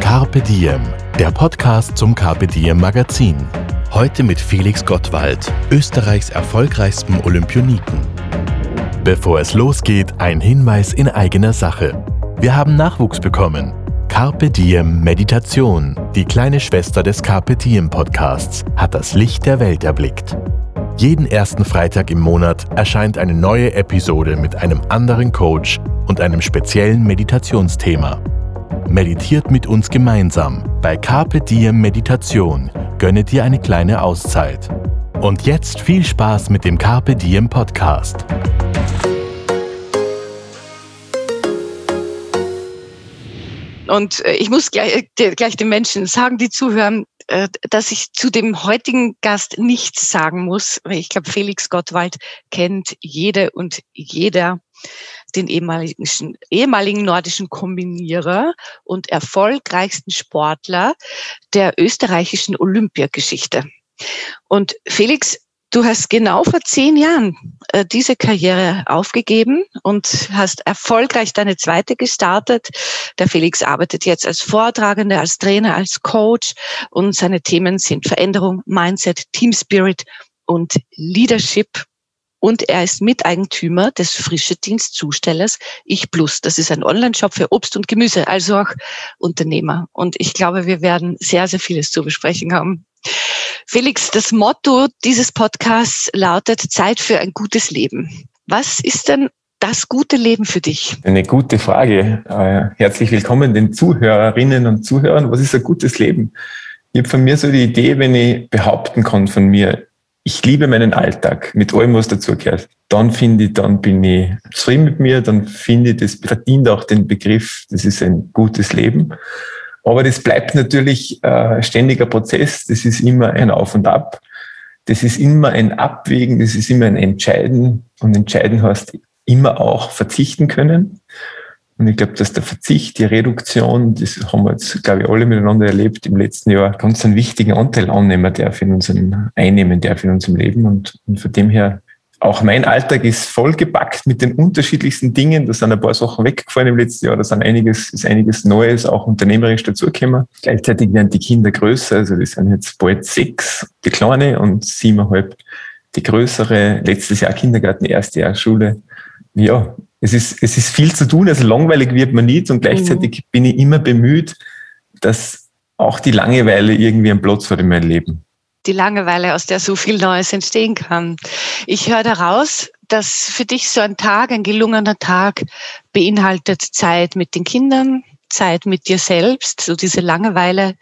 Carpe Diem, der Podcast zum Carpe Diem Magazin. Heute mit Felix Gottwald, Österreichs erfolgreichstem Olympioniken. Bevor es losgeht, ein Hinweis in eigener Sache. Wir haben Nachwuchs bekommen. Carpe Diem Meditation, die kleine Schwester des Carpe Diem Podcasts, hat das Licht der Welt erblickt. Jeden ersten Freitag im Monat erscheint eine neue Episode mit einem anderen Coach und einem speziellen Meditationsthema. Meditiert mit uns gemeinsam. Bei Carpe Diem Meditation gönne dir eine kleine Auszeit. Und jetzt viel Spaß mit dem Carpe Diem Podcast. Und äh, ich muss gleich, gleich den Menschen sagen, die zuhören, äh, dass ich zu dem heutigen Gast nichts sagen muss. Ich glaube, Felix Gottwald kennt jede und jeder den ehemaligen, ehemaligen nordischen Kombinierer und erfolgreichsten Sportler der österreichischen Olympiageschichte. Und Felix, du hast genau vor zehn Jahren äh, diese Karriere aufgegeben und hast erfolgreich deine zweite gestartet. Der Felix arbeitet jetzt als Vortragender, als Trainer, als Coach und seine Themen sind Veränderung, Mindset, Team Spirit und Leadership und er ist Miteigentümer des Frische Dienstzustellers Ich Plus. Das ist ein Online-Shop für Obst und Gemüse, also auch Unternehmer. Und ich glaube, wir werden sehr, sehr vieles zu besprechen haben. Felix, das Motto dieses Podcasts lautet Zeit für ein gutes Leben. Was ist denn das gute Leben für dich? Eine gute Frage. Äh, herzlich willkommen den Zuhörerinnen und Zuhörern. Was ist ein gutes Leben? Ich habe von mir so die Idee, wenn ich behaupten kann von mir, ich liebe meinen Alltag. Mit allem, was dazugehört, dann finde ich, dann bin ich zufrieden mit mir, dann finde ich, das verdient auch den Begriff, das ist ein gutes Leben. Aber das bleibt natürlich äh, ständiger Prozess, das ist immer ein Auf und Ab, das ist immer ein Abwägen, das ist immer ein Entscheiden. Und Entscheiden heißt immer auch verzichten können. Und ich glaube, dass der Verzicht, die Reduktion, das haben wir jetzt, glaube ich, alle miteinander erlebt im letzten Jahr, ganz einen wichtigen Anteil annehmen darf in unserem, einnehmen darf in unserem Leben. Und, und von dem her, auch mein Alltag ist vollgepackt mit den unterschiedlichsten Dingen. Da sind ein paar Sachen weggefallen im letzten Jahr. Da sind einiges, ist einiges Neues, auch unternehmerisch dazugekommen. Gleichzeitig werden die Kinder größer. Also die sind jetzt bald sechs, die Kleine, und siebeneinhalb, die größere. Letztes Jahr Kindergarten, erste Jahr Schule. Ja, es ist, es ist viel zu tun, also langweilig wird man nicht und gleichzeitig mhm. bin ich immer bemüht, dass auch die Langeweile irgendwie einen Platz hat in meinem Leben. Die Langeweile, aus der so viel Neues entstehen kann. Ich höre daraus, dass für dich so ein Tag, ein gelungener Tag beinhaltet Zeit mit den Kindern, Zeit mit dir selbst, so diese Langeweile,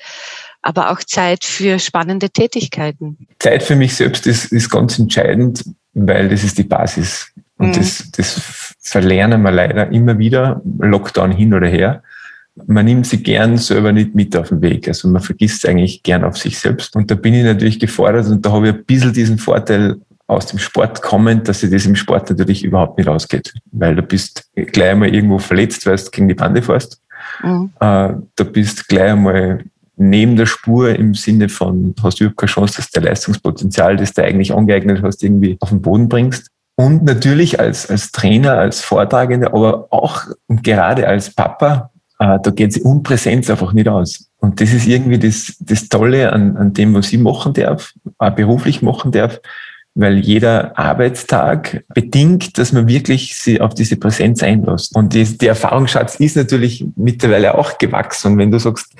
aber auch Zeit für spannende Tätigkeiten. Zeit für mich selbst ist, ist ganz entscheidend, weil das ist die Basis. Und mhm. das, das verlernen wir leider immer wieder, Lockdown hin oder her. Man nimmt sie gern selber nicht mit auf den Weg. Also man vergisst eigentlich gern auf sich selbst. Und da bin ich natürlich gefordert und da habe ich ein bisschen diesen Vorteil aus dem Sport kommend, dass sich das im Sport natürlich überhaupt nicht ausgeht. Weil du bist gleich einmal irgendwo verletzt, weil du gegen die Bande fährst. Mhm. Äh, da bist gleich einmal neben der Spur im Sinne von, hast du überhaupt keine Chance, dass der Leistungspotenzial, das du eigentlich angeeignet hast, irgendwie auf den Boden bringst. Und natürlich als, als Trainer, als Vortragender, aber auch und gerade als Papa, äh, da geht sie um Präsenz einfach nicht aus. Und das ist irgendwie das, das Tolle an, an dem, was ich machen darf, auch beruflich machen darf, weil jeder Arbeitstag bedingt, dass man wirklich sie auf diese Präsenz einlässt. Und die, der Erfahrungsschatz ist natürlich mittlerweile auch gewachsen. Und wenn du sagst,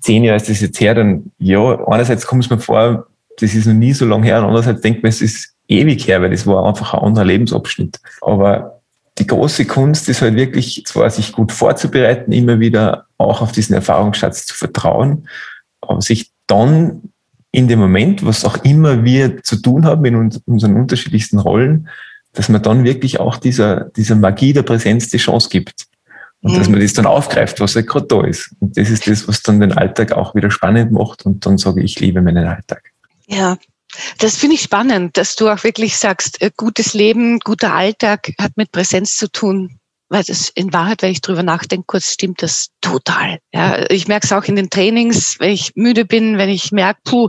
zehn Jahre ist das jetzt her, dann ja, einerseits kommt es mir vor, das ist noch nie so lange her, und andererseits denkt man, es ist ewig her, weil das war einfach ein anderer Lebensabschnitt. Aber die große Kunst ist halt wirklich, zwar sich gut vorzubereiten, immer wieder auch auf diesen Erfahrungsschatz zu vertrauen, aber sich dann in dem Moment, was auch immer wir zu tun haben in unseren unterschiedlichsten Rollen, dass man dann wirklich auch dieser, dieser Magie der Präsenz die Chance gibt. Und Mhm. dass man das dann aufgreift, was halt gerade da ist. Und das ist das, was dann den Alltag auch wieder spannend macht. Und dann sage ich, ich liebe meinen Alltag. Ja, das finde ich spannend, dass du auch wirklich sagst, äh, gutes Leben, guter Alltag hat mit Präsenz zu tun. Weil das in Wahrheit, wenn ich drüber nachdenke, kurz stimmt das total. Ja, ich merke es auch in den Trainings, wenn ich müde bin, wenn ich merke, puh,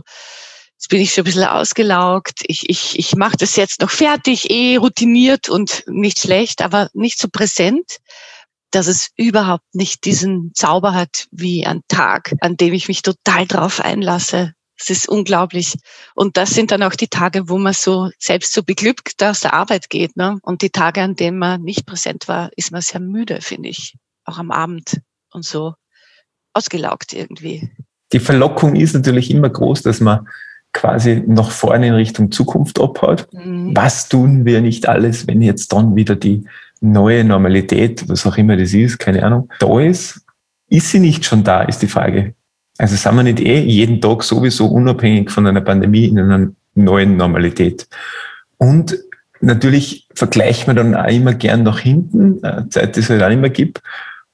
jetzt bin ich schon ein bisschen ausgelaugt. Ich, ich, ich mache das jetzt noch fertig, eh routiniert und nicht schlecht, aber nicht so präsent, dass es überhaupt nicht diesen Zauber hat wie ein Tag, an dem ich mich total drauf einlasse. Es ist unglaublich. Und das sind dann auch die Tage, wo man so selbst so beglückt aus der Arbeit geht. Ne? Und die Tage, an denen man nicht präsent war, ist man sehr müde, finde ich. Auch am Abend und so ausgelaugt irgendwie. Die Verlockung ist natürlich immer groß, dass man quasi nach vorne in Richtung Zukunft abhaut. Mhm. Was tun wir nicht alles, wenn jetzt dann wieder die neue Normalität, was auch immer das ist, keine Ahnung, da ist? Ist sie nicht schon da, ist die Frage. Also sind wir nicht eh jeden Tag sowieso unabhängig von einer Pandemie in einer neuen Normalität? Und natürlich vergleicht man dann auch immer gern nach hinten, äh, Zeit, die es halt auch mehr gibt.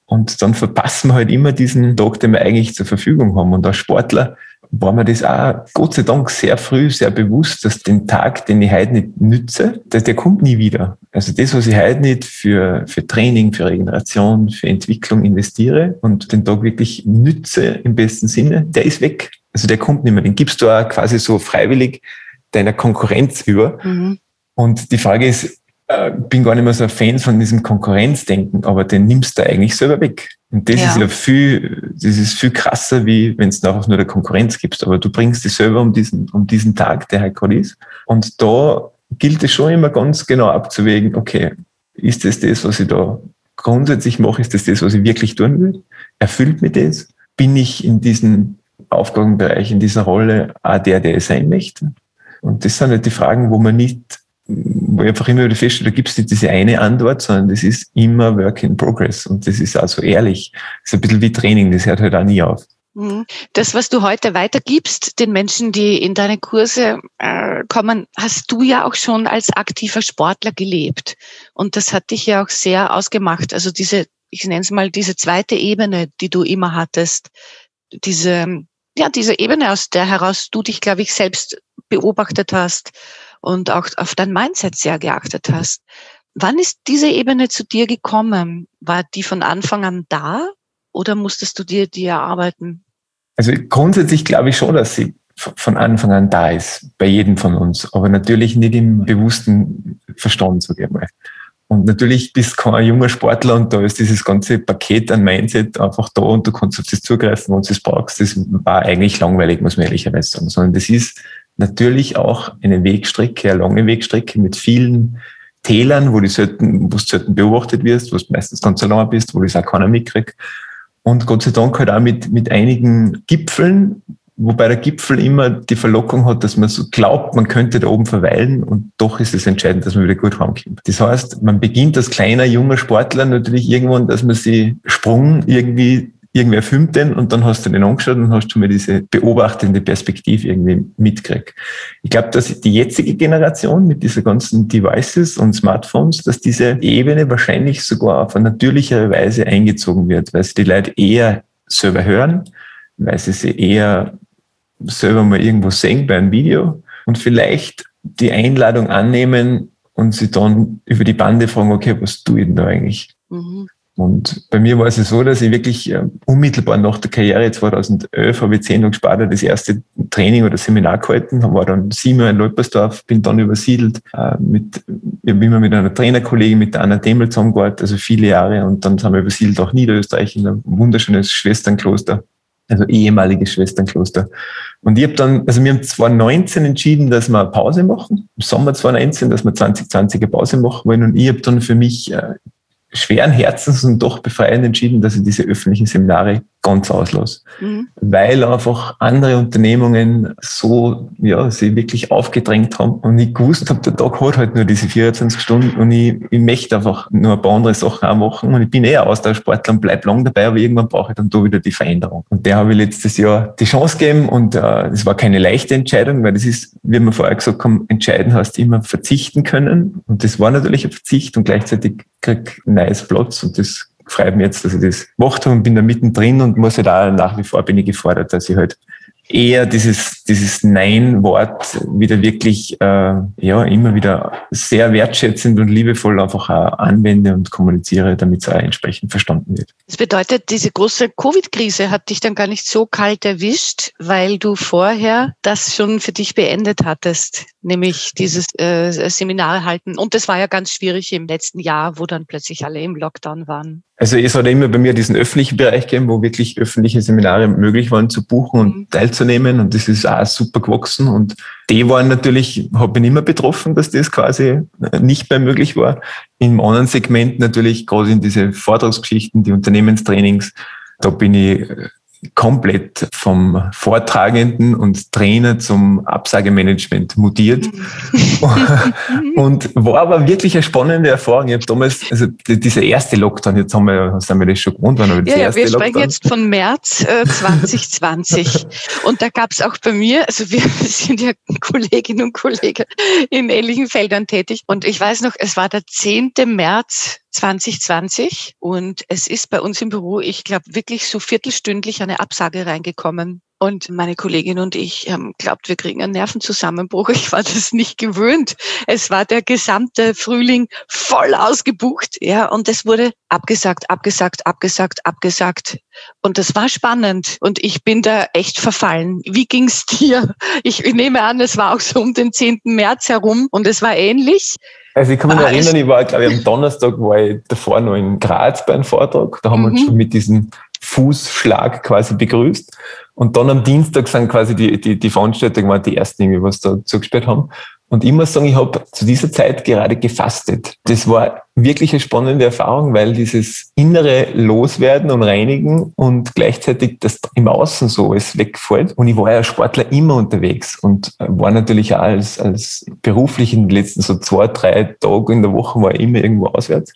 Und dann verpassen wir halt immer diesen Tag, den wir eigentlich zur Verfügung haben. Und als Sportler war mir das auch Gott sei Dank sehr früh sehr bewusst, dass den Tag, den ich heute nicht nütze, dass der kommt nie wieder. Also das, was ich heute nicht für, für Training, für Regeneration, für Entwicklung investiere und den Tag wirklich nütze im besten Sinne, der ist weg. Also der kommt nicht mehr. Den gibst du auch quasi so freiwillig deiner Konkurrenz über. Mhm. Und die Frage ist, äh, bin gar nicht mehr so ein Fan von diesem Konkurrenzdenken, aber den nimmst du eigentlich selber weg. Und das Ja. ist ja viel, das ist viel krasser, wie wenn es einfach nur der Konkurrenz gibst. Aber du bringst dich selber um diesen, um diesen Tag, der halt gerade ist. Und da gilt es schon immer ganz genau abzuwägen, okay, ist das das, was ich da grundsätzlich mache? Ist das das, was ich wirklich tun will? Erfüllt mich das? Bin ich in diesem Aufgabenbereich, in dieser Rolle auch der, der ich sein möchte? Und das sind halt die Fragen, wo man nicht wo ich einfach immer wieder feststelle, da gibt es nicht diese eine Antwort, sondern das ist immer Work in Progress. Und das ist also ehrlich. Das ist ein bisschen wie Training, das hört halt auch nie auf. Mhm. Das, was du heute weitergibst, den Menschen, die in deine Kurse äh, kommen, hast du ja auch schon als aktiver Sportler gelebt. Und das hat dich ja auch sehr ausgemacht. Also diese, ich nenne es mal diese zweite Ebene, die du immer hattest. Diese, ja, diese Ebene, aus der heraus du dich, glaube ich, selbst beobachtet hast und auch auf dein Mindset sehr geachtet hast. Wann ist diese Ebene zu dir gekommen? War die von Anfang an da oder musstest du dir die erarbeiten? Also grundsätzlich glaube ich schon, dass sie von Anfang an da ist, bei jedem von uns, aber natürlich nicht im bewussten Verstand, sage ich mal. Und natürlich bist du kein junger Sportler und da ist dieses ganze Paket an Mindset einfach da und du kannst auf das zugreifen, wenn du es brauchst. Das war eigentlich langweilig, muss man ehrlicherweise sagen, sondern das ist natürlich auch eine Wegstrecke, eine lange Wegstrecke mit vielen Tälern, wo du selten, wo du selten beobachtet wirst, wo du meistens ganz allein bist, wo das auch keiner mitkriegt. Und Gott sei Dank halt auch mit, mit einigen Gipfeln, wobei der Gipfel immer die Verlockung hat, dass man so glaubt, man könnte da oben verweilen und doch ist es entscheidend, dass man wieder gut heimkommt. Das heißt, man beginnt als kleiner, junger Sportler natürlich irgendwann, dass man sie Sprung irgendwie irgendwer filmt den und dann hast du den angeschaut und hast schon mal diese beobachtende Perspektive irgendwie mitgekriegt. Ich glaube, dass die jetzige Generation mit dieser ganzen Devices und Smartphones, dass diese Ebene wahrscheinlich sogar auf eine natürlichere Weise eingezogen wird, weil sie die Leute eher selber hören, weil sie sie eher selber mal irgendwo sehen bei einem Video und vielleicht die Einladung annehmen und sie dann über die Bande fragen, okay, was tue ich denn da eigentlich? Mhm. Und bei mir war es so, dass ich wirklich äh, unmittelbar nach der Karriere 2011 habe ich zehn Tage später das erste Training oder Seminar gehalten, war dann sieben Jahre in Leupersdorf, bin dann übersiedelt, äh, mit, ich habe immer mit einer Trainerkollegin, mit der Anna Demel zusammengearbeitet, also viele Jahre und dann sind wir übersiedelt auch Niederösterreich in ein wunderschönes Schwesternkloster, also ehemaliges Schwesternkloster. Und ich habe dann, also wir haben 2019 entschieden, dass wir eine Pause machen, im Sommer 2019, dass wir 2020 eine Pause machen wollen und ich habe dann für mich äh, schweren Herzens und doch befreiend entschieden, dass ich diese öffentlichen Seminare ganz auslasse. Mhm. Weil einfach andere Unternehmungen so, ja, sie wirklich aufgedrängt haben und ich gewusst habe, der Tag hat halt nur diese 24 Stunden und ich, ich möchte einfach nur ein paar andere Sachen auch machen und ich bin eher Austauschsportler und bleib lang dabei, aber irgendwann brauche ich dann da wieder die Veränderung. Und der habe ich letztes Jahr die Chance gegeben und äh, das war keine leichte Entscheidung, weil das ist, wie wir vorher gesagt haben, entscheiden hast immer verzichten können und das war natürlich ein Verzicht und gleichzeitig krieg ein neues Platz und das freut mich jetzt, dass ich das gemacht habe und bin da mittendrin und muss halt auch nach wie vor bin ich gefordert, dass ich halt eher dieses, dieses Nein-Wort wieder wirklich, äh, ja, immer wieder sehr wertschätzend und liebevoll einfach auch anwende und kommuniziere, damit es auch entsprechend verstanden wird. Das bedeutet, diese große Covid-Krise hat dich dann gar nicht so kalt erwischt, weil du vorher das schon für dich beendet hattest, nämlich dieses äh, Seminar halten. Und das war ja ganz schwierig im letzten Jahr, wo dann plötzlich alle im Lockdown waren. Also es hat immer bei mir diesen öffentlichen Bereich gegeben, wo wirklich öffentliche Seminare möglich waren zu buchen und mhm. teilzunehmen. Und das ist auch super gewachsen. Und die waren natürlich, habe ich mehr betroffen, dass das quasi nicht mehr möglich war. Im anderen Segment natürlich, gerade in diese Vortragsgeschichten, die Unternehmenstrainings, da bin ich komplett vom Vortragenden und Trainer zum Absagemanagement mutiert. und war aber wirklich eine spannende Erfahrung. Ich habe damals, also dieser erste Lockdown, jetzt haben wir, sind wir das schon gewohnt, aber ja, ja, wir sprechen jetzt von März äh, 2020. und da gab es auch bei mir, also wir sind ja Kolleginnen und Kollegen in ähnlichen Feldern tätig. Und ich weiß noch, es war der 10. März 2020 und es ist bei uns im Büro, ich glaube, wirklich so viertelstündlich eine Absage reingekommen. Und meine Kollegin und ich haben glaubt, wir kriegen einen Nervenzusammenbruch. Ich war das nicht gewöhnt. Es war der gesamte Frühling voll ausgebucht, ja, und es wurde abgesagt, abgesagt, abgesagt, abgesagt. Und das war spannend. Und ich bin da echt verfallen. Wie ging's dir? Ich nehme an, es war auch so um den 10. März herum und es war ähnlich. Also ich kann mich ah, erinnern, ich war, glaube ich, am Donnerstag war ich davor noch in Graz bei einem Vortrag. Da haben mhm. wir uns mhm. schon mit diesem Fußschlag quasi begrüßt. Und dann am Dienstag sind quasi die, die, die Veranstaltungen die ersten, die was da zugesperrt haben. Und ich muss sagen, ich habe zu dieser Zeit gerade gefastet. Das war wirklich eine spannende Erfahrung, weil dieses innere Loswerden und Reinigen und gleichzeitig das im Außen so alles wegfällt. Und ich war ja Sportler immer unterwegs und war natürlich auch als, als beruflich in den letzten so zwei, drei Tagen in der Woche war ich immer irgendwo auswärts.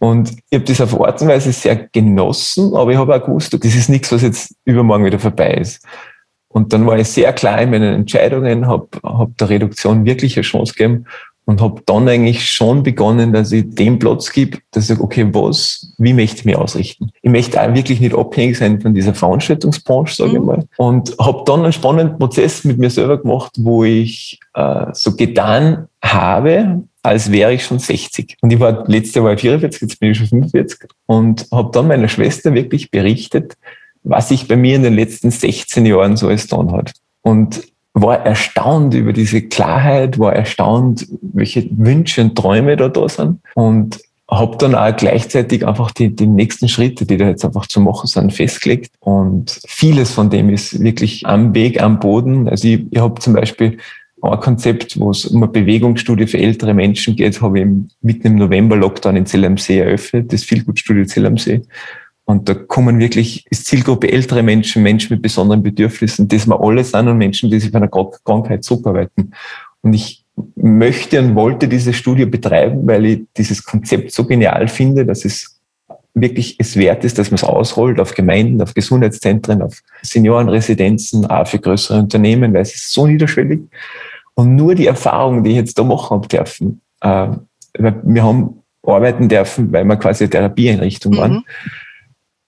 Und ich habe das auf Art und Weise sehr genossen, aber ich habe auch gewusst, das ist nichts, was jetzt übermorgen wieder vorbei ist. Und dann war ich sehr klar in meinen Entscheidungen, habe hab der Reduktion wirklich eine Chance gegeben und habe dann eigentlich schon begonnen, dass ich dem Platz gebe, dass ich sage, okay, was, wie möchte ich mich ausrichten? Ich möchte auch wirklich nicht abhängig sein von dieser Veranstaltungsbranche, sage mhm. ich mal. Und habe dann einen spannenden Prozess mit mir selber gemacht, wo ich äh, so getan habe, als wäre ich schon 60. Und ich war, letztes Jahr war ich 44, jetzt bin ich schon 45 und habe dann meiner Schwester wirklich berichtet, was sich bei mir in den letzten 16 Jahren so alles getan hat. Und war erstaunt über diese Klarheit, war erstaunt, welche Wünsche und Träume da da sind und habe dann auch gleichzeitig einfach die, die nächsten Schritte, die da jetzt einfach zu machen sind, festgelegt. Und vieles von dem ist wirklich am Weg, am Boden. Also ich, ich habe zum Beispiel ein Konzept, wo es um eine Bewegungsstudie für ältere Menschen geht, habe ich mitten im November Lockdown in Zell am See eröffnet, das Feelgood-Studio Zell am See. Und da kommen wirklich, ist Zielgruppe ältere Menschen, Menschen mit besonderen Bedürfnissen, das wir alle sind und Menschen, die sich bei einer Krankheit zuarbeiten. Und ich möchte und wollte diese Studie betreiben, weil ich dieses Konzept so genial finde, dass es wirklich es wert ist, dass man es ausrollt auf Gemeinden, auf Gesundheitszentren, auf Seniorenresidenzen, auch für größere Unternehmen, weil es ist so niederschwellig. Und nur die Erfahrungen, die ich jetzt da machen habe dürfen, äh, wir haben arbeiten dürfen, weil wir quasi Therapieeinrichtung waren.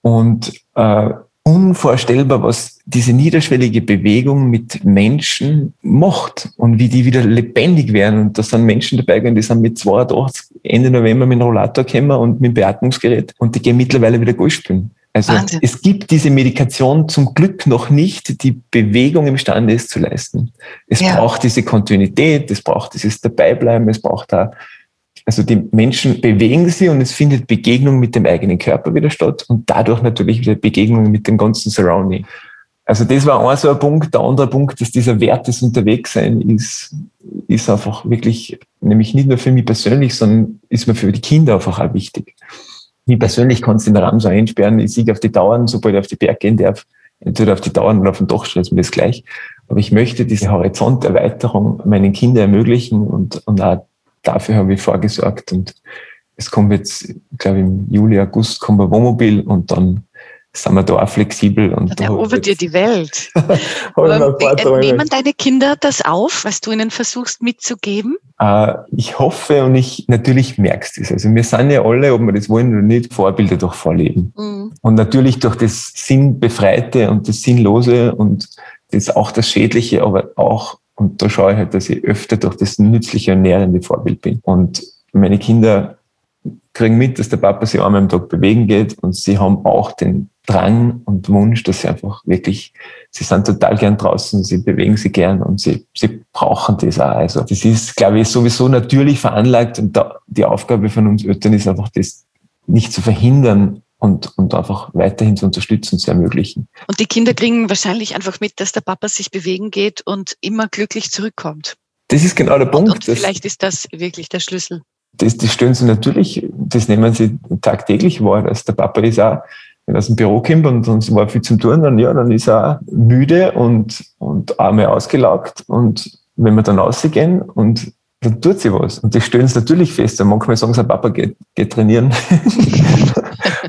Und äh, unvorstellbar, was diese niederschwellige Bewegung mit Menschen macht und wie die wieder lebendig werden. Und da sind Menschen dabei gewesen, die sind mit 82 Ende November mit dem Rollator gekommen und mit dem Beatmungsgerät und die gehen mittlerweile wieder Golf spielen. Also Wahnsinn. es gibt diese Medikation zum Glück noch nicht, die Bewegung imstande ist zu leisten. Es ja. braucht diese Kontinuität, es braucht dieses Dabeibleiben, es braucht da, also die Menschen bewegen sie und es findet Begegnung mit dem eigenen Körper wieder statt und dadurch natürlich wieder Begegnung mit dem ganzen Surrounding. Also das war ein so ein Punkt. Der andere Punkt, dass dieser Wert des Unterwegssein ist, ist einfach wirklich, nämlich nicht nur für mich persönlich, sondern ist mir für die Kinder einfach auch wichtig. Wie persönlich kannst du den Rahmen so einsperren, ich siege auf die Dauern, sobald ich auf die Berg gehen darf, entweder auf die Dauern oder auf den Dach ist mir das gleich. Aber ich möchte diese Horizonterweiterung meinen Kindern ermöglichen und, und auch dafür habe ich vorgesorgt. Und es kommt jetzt, glaube ich, im Juli, August kommt ein Wohnmobil und dann sind wir da auch flexibel. Und da erobert dir die Welt. Ähm, nehmen deine Kinder das auf, was du ihnen versuchst mitzugeben? Äh, ich hoffe und ich natürlich merkst es. Also wir sind ja alle, ob wir das wollen oder nicht, Vorbilder durch Vorleben. Mhm. Und natürlich durch das Sinnbefreite und das Sinnlose und das auch das Schädliche, aber auch, und da schaue ich halt, dass ich öfter durch das nützliche und nährende Vorbild bin. Und meine Kinder kriegen mit, dass der Papa sich einmal am Tag bewegen geht und sie haben auch den Drang und Wunsch, dass sie einfach wirklich, sie sind total gern draußen, sie bewegen sich gern und sie, sie brauchen das auch. Also das ist, glaube ich, sowieso natürlich veranlagt und da, die Aufgabe von uns Eltern ist einfach, das nicht zu verhindern und, und einfach weiterhin zu unterstützen, zu ermöglichen. Und die Kinder kriegen wahrscheinlich einfach mit, dass der Papa sich bewegen geht und immer glücklich zurückkommt. Das ist genau der Punkt. Und, und vielleicht ist das wirklich der Schlüssel das, das stellen sie natürlich, das nehmen sie tagtäglich wahr, dass der Papa ist auch, wenn er aus dem Büro kommt und, und war viel zum Tun, dann, ja, dann ist er auch müde und, und einmal ausgelaugt und wenn wir dann rausgehen und dann tut sie was. Und das stellen sie natürlich fest. Und manchmal sagen sie, Papa geht, geht trainieren.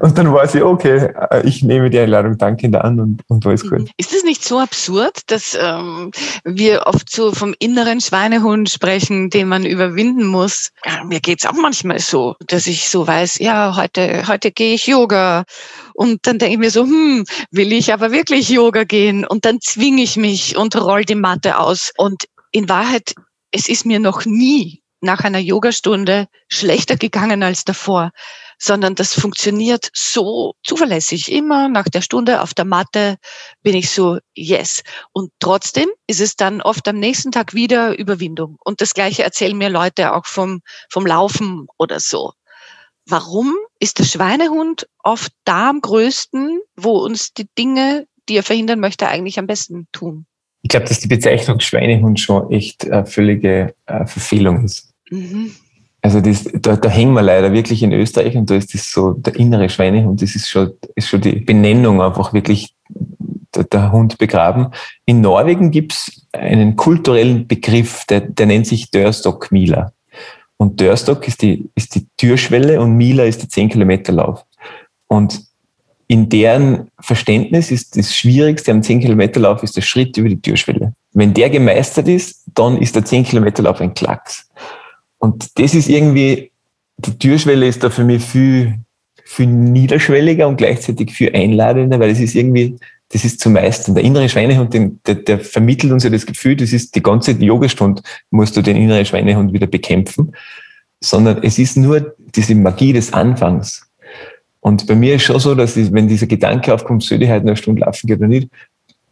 und dann weiß ich, okay, äh, ich nehme die Einladung dankend an und, und alles gut. Ist es nicht so absurd, dass ähm, wir oft so vom inneren Schweinehund sprechen, den man überwinden muss? Ja, mir geht's auch manchmal so, dass ich so weiß, ja, heute, heute gehe ich Yoga. Und dann denke ich mir so, hm, will ich aber wirklich Yoga gehen? Und dann zwinge ich mich und roll die Matte aus. Und in Wahrheit es ist mir noch nie nach einer Yogastunde schlechter gegangen als davor, sondern das funktioniert so zuverlässig. Immer nach der Stunde auf der Matte bin ich so, yes. Und trotzdem ist es dann oft am nächsten Tag wieder Überwindung. Und das Gleiche erzählen mir Leute auch vom, vom Laufen oder so. Warum ist der Schweinehund oft da am größten, wo uns die Dinge, die er verhindern möchte, eigentlich am besten tun? ich glaube, dass die Bezeichnung Schweinehund schon echt eine völlige äh, Verfehlung ist. Mhm. Also das, da, da hängen wir leider wirklich in Österreich und da ist das so der innere Schweinehund, das ist schon, ist schon die Benennung einfach wirklich der, der Hund begraben. In Norwegen gibt's einen kulturellen Begriff, der, der nennt sich Dörstock Mila. Und Dörstock ist die, ist die Türschwelle und Mila ist der 10 Kilometer Lauf. Und in deren Verständnis ist das Schwierigste am 10-Kilometer-Lauf ist der Schritt über die Türschwelle. Wenn der gemeistert ist, dann ist der 10-Kilometer-Lauf ein Klacks. Und das ist irgendwie, die Türschwelle ist da für mich viel, viel niederschwelliger und gleichzeitig viel einladender, weil es ist irgendwie, das ist zu meistern. Der innere Schweinehund, den, der, der vermittelt uns ja das Gefühl, das ist die ganze Yogastunde, musst du den inneren Schweinehund wieder bekämpfen, sondern es ist nur diese Magie des Anfangs. Und bei mir ist schon so, dass ich, wenn dieser Gedanke aufkommt, soll ich heute eine Stunde laufen gehen oder nicht,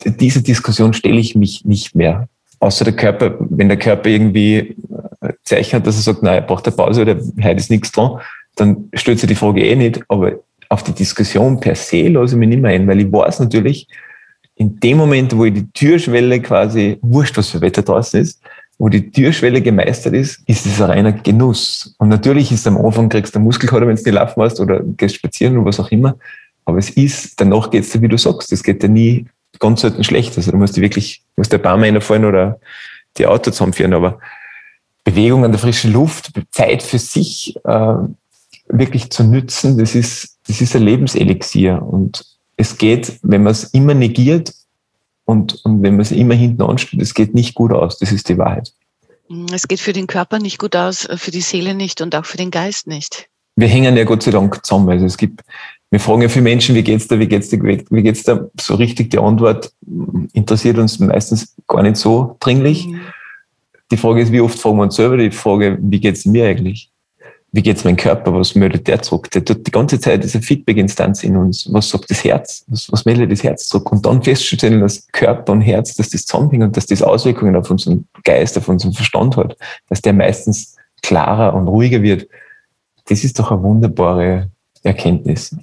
diese Diskussion stelle ich mich nicht mehr. Außer der Körper, wenn der Körper irgendwie äh, zeichnet, dass er sagt, nein, er braucht eine Pause oder heute ist nichts dran, dann stellt sich die Frage eh nicht. Aber auf die Diskussion per se lasse ich mich nicht mehr ein, weil ich weiß natürlich, in dem Moment, wo ich die Türschwelle quasi, wurscht, was für Wetter draußen ist, wo die Türschwelle gemeistert ist, ist es ein reiner Genuss. Und natürlich ist am Anfang kriegst du Muskelkater, wenn du nicht laufen warst oder gehst spazieren oder was auch immer. Aber es ist, danach geht es dir, wie du sagst, es geht dir nie ganz selten schlecht. Also du musst dir wirklich, musst ein paar Mal reinfallen oder die Auto zusammenführen. Aber Bewegung an der frischen Luft, Zeit für sich äh, wirklich zu nützen, das ist, das ist ein Lebenselixier. Und es geht, wenn man es immer negiert und, und wenn man es immer hinten anstellt, es geht nicht gut aus. Das ist die Wahrheit. Mm, es geht für den Körper nicht gut aus, äh, für die Seele nicht und auch für den Geist nicht. Wir hängen ja Gott sei Dank zusammen. Also es gibt, wir fragen ja viele Menschen, wie geht's da, wie geht's da, wie geht's da? So richtig die Antwort interessiert uns meistens gar nicht so dringlich. Mhm. Die Frage ist, wie oft fragen wir uns selber die Frage, wie geht's mir eigentlich? wie geht's meinem Körper, was meldet der zurück? Der tut die ganze Zeit diese Feedback-Instanz in uns. Was sagt das Herz? Was, was meldet das Herz zurück? Und dann festzustellen, dass Körper und Herz, dass das zusammenhängt und dass das Auswirkungen auf unseren Geist, auf unseren Verstand hat, dass der meistens klarer und ruhiger wird. Das ist doch eine wunderbare Erkenntnis.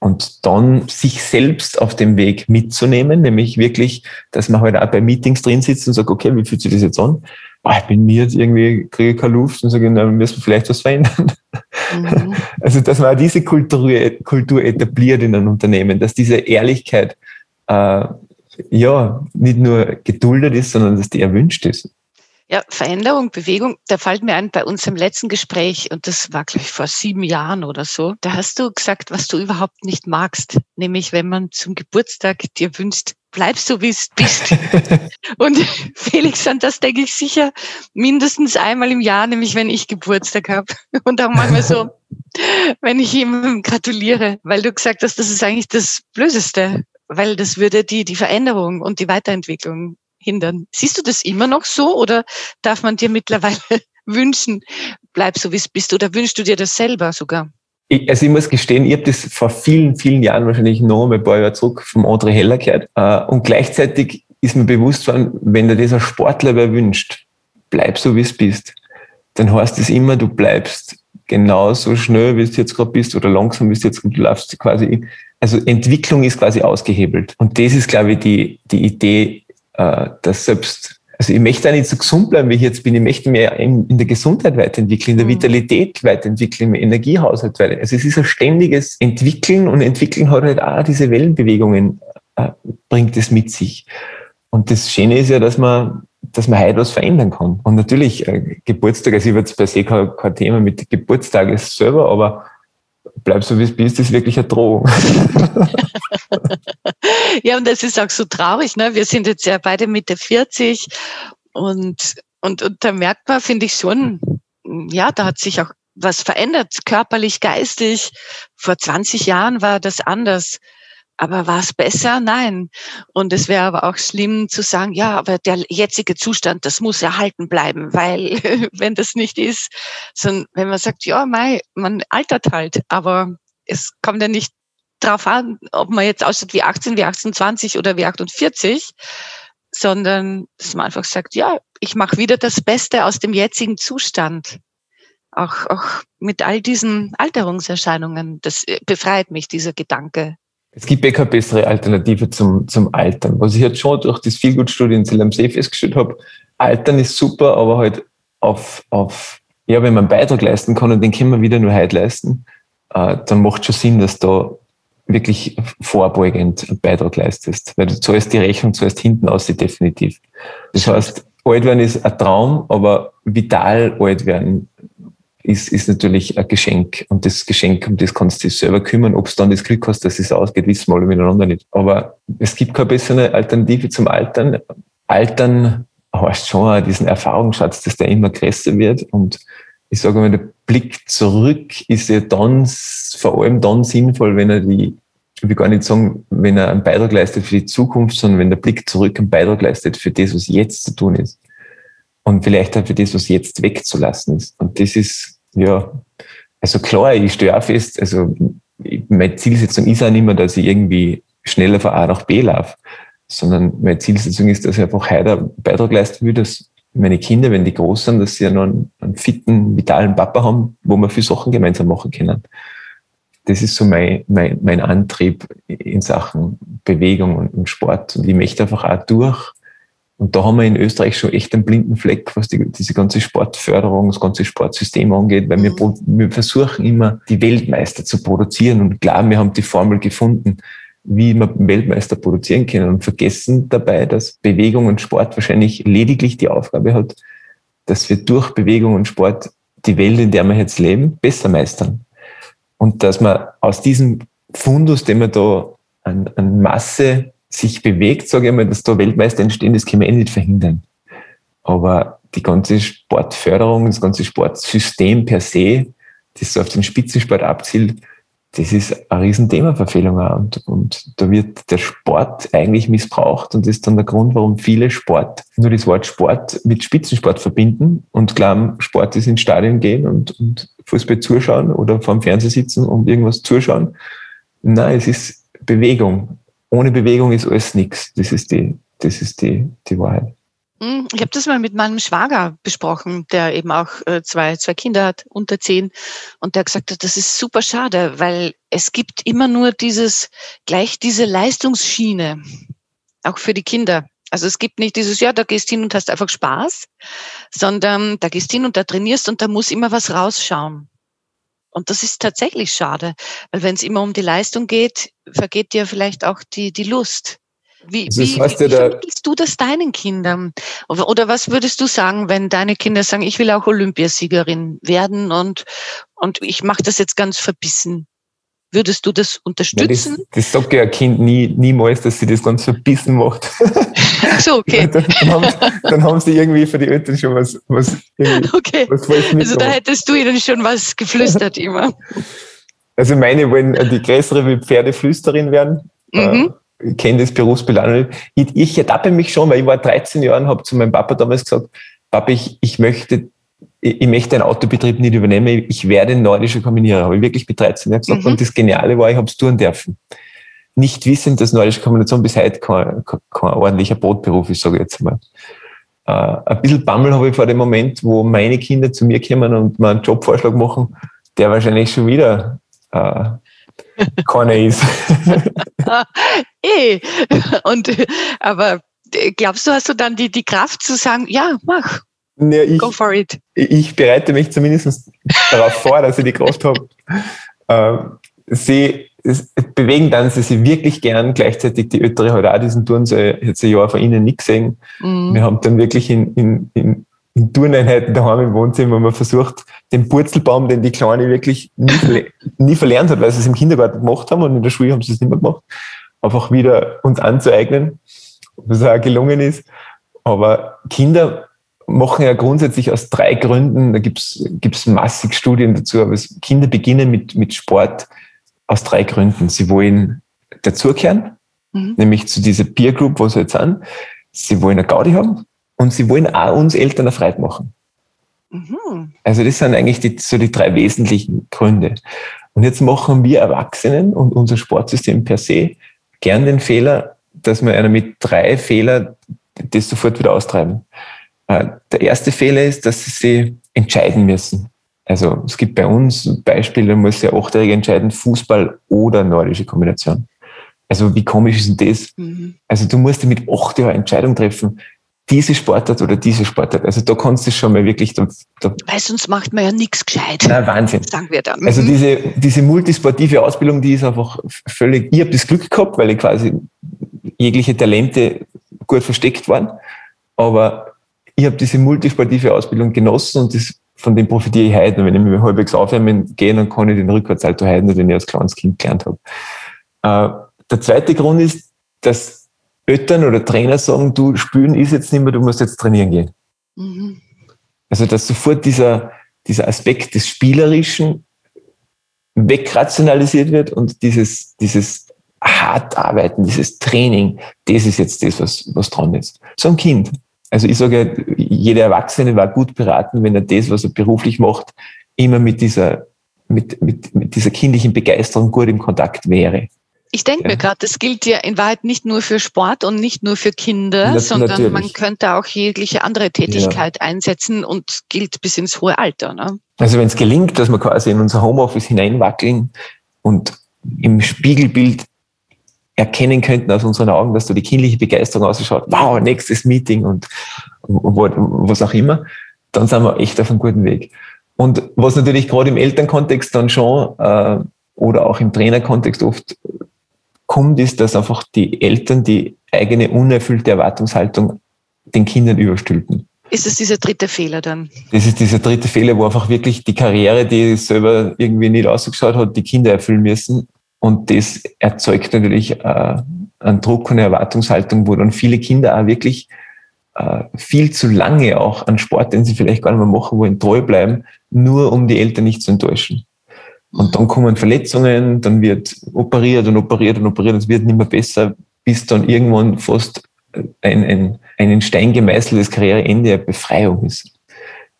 Und dann sich selbst auf dem Weg mitzunehmen, nämlich wirklich, dass man halt auch bei Meetings drin sitzt und sagt, okay, wie fühlt sich das jetzt an? oh, ich bin mir jetzt irgendwie, kriege keine Luft und sage, dann müssen wir vielleicht was verändern. Mhm. Also, dass man auch diese Kultur, Kultur etabliert in einem Unternehmen, dass diese Ehrlichkeit äh, ja nicht nur geduldet ist, sondern dass die erwünscht ist. Ja, Veränderung, Bewegung, da fällt mir ein, bei unserem letzten Gespräch, und das war, glaube ich, vor sieben Jahren oder so, da hast du gesagt, was du überhaupt nicht magst, nämlich wenn man zum Geburtstag dir wünscht, bleib so, wie es bist. und Felix, an das denke ich sicher mindestens einmal im Jahr, nämlich wenn ich Geburtstag habe. Und auch manchmal so, wenn ich ihm gratuliere, weil du gesagt hast, das ist eigentlich das Blödeste, weil das würde die, die Veränderung und die Weiterentwicklung hindern. Siehst du das immer noch so oder darf man dir mittlerweile wünschen, bleib so, wie es bist? Oder wünschst du dir das selber sogar? Ich, also ich muss gestehen, ich habe das vor vielen, vielen Jahren wahrscheinlich noch mal ein paar Jahre zurück vom André Heller gehört. Äh, und gleichzeitig ist mir bewusst worden, wenn dir ein Sportler wer wünscht, bleib so, wie es bist, dann heißt es immer, du bleibst genauso schnell, wie du jetzt gerade bist oder langsam, wie du jetzt gerade läufst, quasi. Also Entwicklung ist quasi ausgehebelt. Und das ist, glaube ich, die, die Idee, dass selbst also ich möchte auch nicht so gesund bleiben, wie ich jetzt bin. Ich möchte mehr in, in der Gesundheit weiterentwickeln, in der mhm. Vitalität weiterentwickeln, im Energiehaushalt weiterentwickeln. Also es ist ein ständiges Entwickeln und Entwickeln hat halt auch diese Wellenbewegungen, äh, bringt es mit sich. Und das Schöne ist ja, dass man, dass man heute was verändern kann. Und natürlich, äh, Geburtstag, also ich habe jetzt per se kein, kein Thema mit Geburtstages selber, aber bleib so wie es bist, ist wirklich eine Drohung. ja, und das ist auch so traurig. Ne? Wir sind jetzt ja beide Mitte 40 und, und, und da merkt man, finde ich schon, ja, da hat sich auch was verändert, körperlich, geistig. Vor 20 Jahren war das anders. Aber war es besser? Nein. Und es wäre aber auch schlimm zu sagen, ja, aber der jetzige Zustand, das muss erhalten bleiben, weil wenn das nicht ist, sondern wenn man sagt, ja, mei, man altert halt, aber es kommt ja nicht drauf an, ob man jetzt aussieht wie 18, wie 18, 20 oder wie 48, sondern dass man einfach sagt, ja, ich mache wieder das Beste aus dem jetzigen Zustand. Auch, auch mit all diesen Alterungserscheinungen, das befreit mich, dieser Gedanke. Es gibt ja keine bessere Alternative zum, zum Altern. Was ich jetzt schon durch das Feelgood-Studio in Zell am See festgestellt habe, Altern ist super, aber halt auf, auf, ja, wenn man einen Beitrag leisten kann und den können wir wieder nur heute leisten, äh, dann macht schon Sinn, dass da wirklich vorbeugend einen Beitrag leistest. Weil du zahlst die Rechnung zuerst hinten aus, definitiv. Das heißt, alt werden ist ein Traum, aber vital alt werden ist, ist natürlich ein Geschenk. Und das Geschenk, um das kannst du dich selber kümmern. Ob du dann das Glück hast, dass es ausgeht, wissen wir alle miteinander nicht. Aber es gibt keine bessere Alternative zum Altern. Altern heißt schon diesen Erfahrungsschatz, dass der immer größer wird. Und ich sage mal, der Blick zurück ist ja dann, vor allem dann sinnvoll, wenn er die, ich will gar nicht sagen, wenn er einen Beitrag leistet für die Zukunft, sondern wenn der Blick zurück einen Beitrag leistet für das, was jetzt zu tun ist und vielleicht auch für das, was jetzt wegzulassen ist. Und das ist, ja, also klar, ich stehe auch fest, also meine Zielsetzung ist auch nicht mehr, dass ich irgendwie schneller von A nach B laufe, sondern meine Zielsetzung ist, dass ich einfach heute einen Beitrag leisten will, dass meine Kinder, wenn die groß sind, dass sie ja noch einen, einen fitten, vitalen Papa haben, wo wir viele Sachen gemeinsam machen können. Das ist so mein, mein, mein Antrieb in Sachen Bewegung und, und Sport. Und ich möchte einfach auch durch und da haben wir in Österreich schon echt einen blinden Fleck, was die, diese ganze Sportförderung, das ganze Sportsystem angeht, weil wir, mhm. wir versuchen immer, die Weltmeister zu produzieren und glauben, wir haben die Formel gefunden, wie wir Weltmeister produzieren können und vergessen dabei, dass Bewegung und Sport wahrscheinlich lediglich die Aufgabe hat, dass wir durch Bewegung und Sport die Welt, in der wir jetzt leben, besser meistern. Und dass man aus diesem Fundus, den wir da an, an Masse sich bewegt, sage ich mal, dass da Weltmeister entstehen, das können wir eh nicht verhindern. Aber die ganze Sportförderung, das ganze Sportsystem per se, das so auf den Spitzensport abzielt, das ist ein Riesenthema Verfehlung und, und da wird der Sport eigentlich missbraucht und das ist dann der Grund, warum viele Sport nur das Wort Sport mit Spitzensport verbinden und glauben, Sport ist ins Stadion gehen und, und Fußball zuschauen oder vorm Fernseher sitzen und irgendwas zuschauen. Nein, es ist Bewegung ohne Bewegung ist alles nichts. Das ist die, das ist die, die Wahrheit. Hm, ich habe das mal mit meinem Schwager besprochen, der eben auch äh, zwei, zwei Kinder hat, unter zehn. Und der hat gesagt, das ist super schade, weil es gibt immer nur dieses, gleich diese Leistungsschiene, auch für die Kinder. Also es gibt nicht dieses, ja, da gehst hin und hast einfach Spaß, sondern da gehst hin und da trainierst und da muss immer was rausschauen. Und das ist tatsächlich schade, weil wenn es immer um die Leistung geht, vergeht dir vielleicht auch die, die Lust. Wie, also wie, wie, wie vermittelst du das deinen Kindern? Oder, oder was würdest du sagen, wenn deine Kinder sagen, ich will auch Olympiasiegerin werden und, und ich mache das jetzt ganz verbissen? Würdest du das unterstützen? Das, das sagt ja ein Kind nie, niemals, dass sie das ganz verbissen macht. Ach so, okay. dann, dann, haben, dann, haben, sie irgendwie für die Eltern schon was, was, okay. was Also da hättest du ihnen schon was geflüstert immer. Also meine wollen die größere wie Pferdeflüsterin werden. Mhm. Äh, ich kenne das Berufsbild auch nicht. Ich, ich ertappe mich schon, weil ich war 13 Jahre und habe zu meinem Papa damals gesagt, Papa, ich, ich möchte ich, möchte einen Autobetrieb nicht übernehmen, ich werde ein nordischer Kombinierer. Habe ich wirklich mit 13 Jahren gesagt. Mhm. Und das Geniale war, ich habe es tun dürfen. Nicht wissend, dass nordische Kombination bis heute kein, kein, kein ordentlicher Brotberuf ist, sage ich jetzt mal. Äh, ein bisschen Bammel habe ich vor dem Moment, wo meine Kinder zu mir kommen und mir einen Jobvorschlag machen, der wahrscheinlich schon wieder äh, keiner ist. eh. Und, aber glaubst du, hast du dann die, die Kraft zu sagen, ja, mach, ja, ich, Go for it. Ich bereite mich zumindest darauf vor, dass ich die Kraft habe. Ähm, sie bewegen dann sie sich wirklich gern. Gleichzeitig die Öttere hat auch diesen Turnsaal jetzt ein Jahr von ihnen nicht gesehen. Mhm. Wir haben dann wirklich in, in, in, in Turneinheiten daheim im Wohnzimmer mal versucht, den Purzelbaum, den die Kleine wirklich nie, nie verlernt hat, weil sie es im Kindergarten gemacht haben und in der Schule haben sie es nicht mehr gemacht, einfach wieder uns anzueignen, was auch gelungen ist. Aber Kinder machen ja grundsätzlich aus drei Gründen, da gibt's gibt's massig Studien dazu, aber es, Kinder beginnen mit, mit Sport aus drei Gründen. Sie wollen dazukehren, mhm. nämlich zu dieser Peer Group, wo sie jetzt sind. Sie wollen eine Gaudi haben und sie wollen auch uns Eltern eine Freude machen. Mhm. Also das sind eigentlich die, so die drei wesentlichen Gründe. Und jetzt machen wir Erwachsenen und unser Sportsystem per se gern den Fehler, dass wir einer mit drei Fehlern das sofort wieder austreiben. Äh, der erste Fehler ist, dass sie sich entscheiden müssen. Also es gibt bei uns Beispiele, da muss der Achtjährige entscheiden, Fußball oder nordische Kombination. Also wie komisch ist denn das? Mhm. Also du musst mit acht Jahren Entscheidung treffen, diese Sportart oder diese Sportart. Also da kannst du schon mal wirklich... Da, da Weil sonst macht man ja nichts gescheit. Na, Wahnsinn. Sagen wir dann. Also mhm. diese, diese multisportive Ausbildung, die ist einfach völlig... Ich habe das Glück gehabt, weil ich quasi jegliche Talente gut versteckt waren. Aber ich habe diese multisportive Ausbildung genossen und das, von dem profitiere ich heute. Wenn ich mich halbwegs aufwärmen gehe, dann kann ich den Rückwärtsalto heute, den ich als kleines Kind gelernt habe. Äh, der zweite Grund ist, dass Eltern oder Trainer sagen, du spielen ist jetzt nicht mehr, du musst jetzt trainieren gehen. Mhm. Also dass sofort dieser, dieser Aspekt des Spielerischen wegrationalisiert wird und dieses, dieses hart arbeiten, dieses Training, das ist jetzt das, was, was dran ist. So ein Kind. Also ich sage, jeder Erwachsene war gut beraten, wenn er das, was er beruflich macht, immer mit dieser, mit, mit, mit dieser kindlichen Begeisterung gut im Kontakt wäre. Ich denke ja. mir gerade, das gilt ja in Wahrheit nicht nur für Sport und nicht nur für Kinder, Na, sondern natürlich. man könnte auch jegliche andere Tätigkeit ja. einsetzen und gilt bis ins hohe Alter. Ne? Also wenn es gelingt, dass wir quasi in unser Homeoffice hineinwackeln und im Spiegelbild erkennen könnten aus unseren Augen, dass da die kindliche Begeisterung ausschaut, wow, nächstes Meeting und, was auch immer, dann sind wir echt auf einem guten Weg. Und was natürlich gerade im Elternkontext dann schon äh, oder auch im Trainerkontext oft kommt, ist, dass einfach die Eltern die eigene unerfüllte Erwartungshaltung den Kindern überstülpen. Ist es dieser dritte Fehler dann? Das ist dieser dritte Fehler, wo einfach wirklich die Karriere, die selber irgendwie nicht ausgeschaut hat, die Kinder erfüllen müssen und das erzeugt natürlich äh, einen Druck und eine Erwartungshaltung, wo dann viele Kinder auch wirklich äh, viel zu lange auch an Sport, den sie vielleicht gar nicht mehr machen wollen, treu bleiben, nur um die Eltern nicht zu enttäuschen. Und dann kommen Verletzungen, dann wird operiert und operiert und operiert, es wird nicht mehr besser, bis dann irgendwann fast ein, ein, ein in Stein gemeißeltes Karriereende eine Befreiung ist.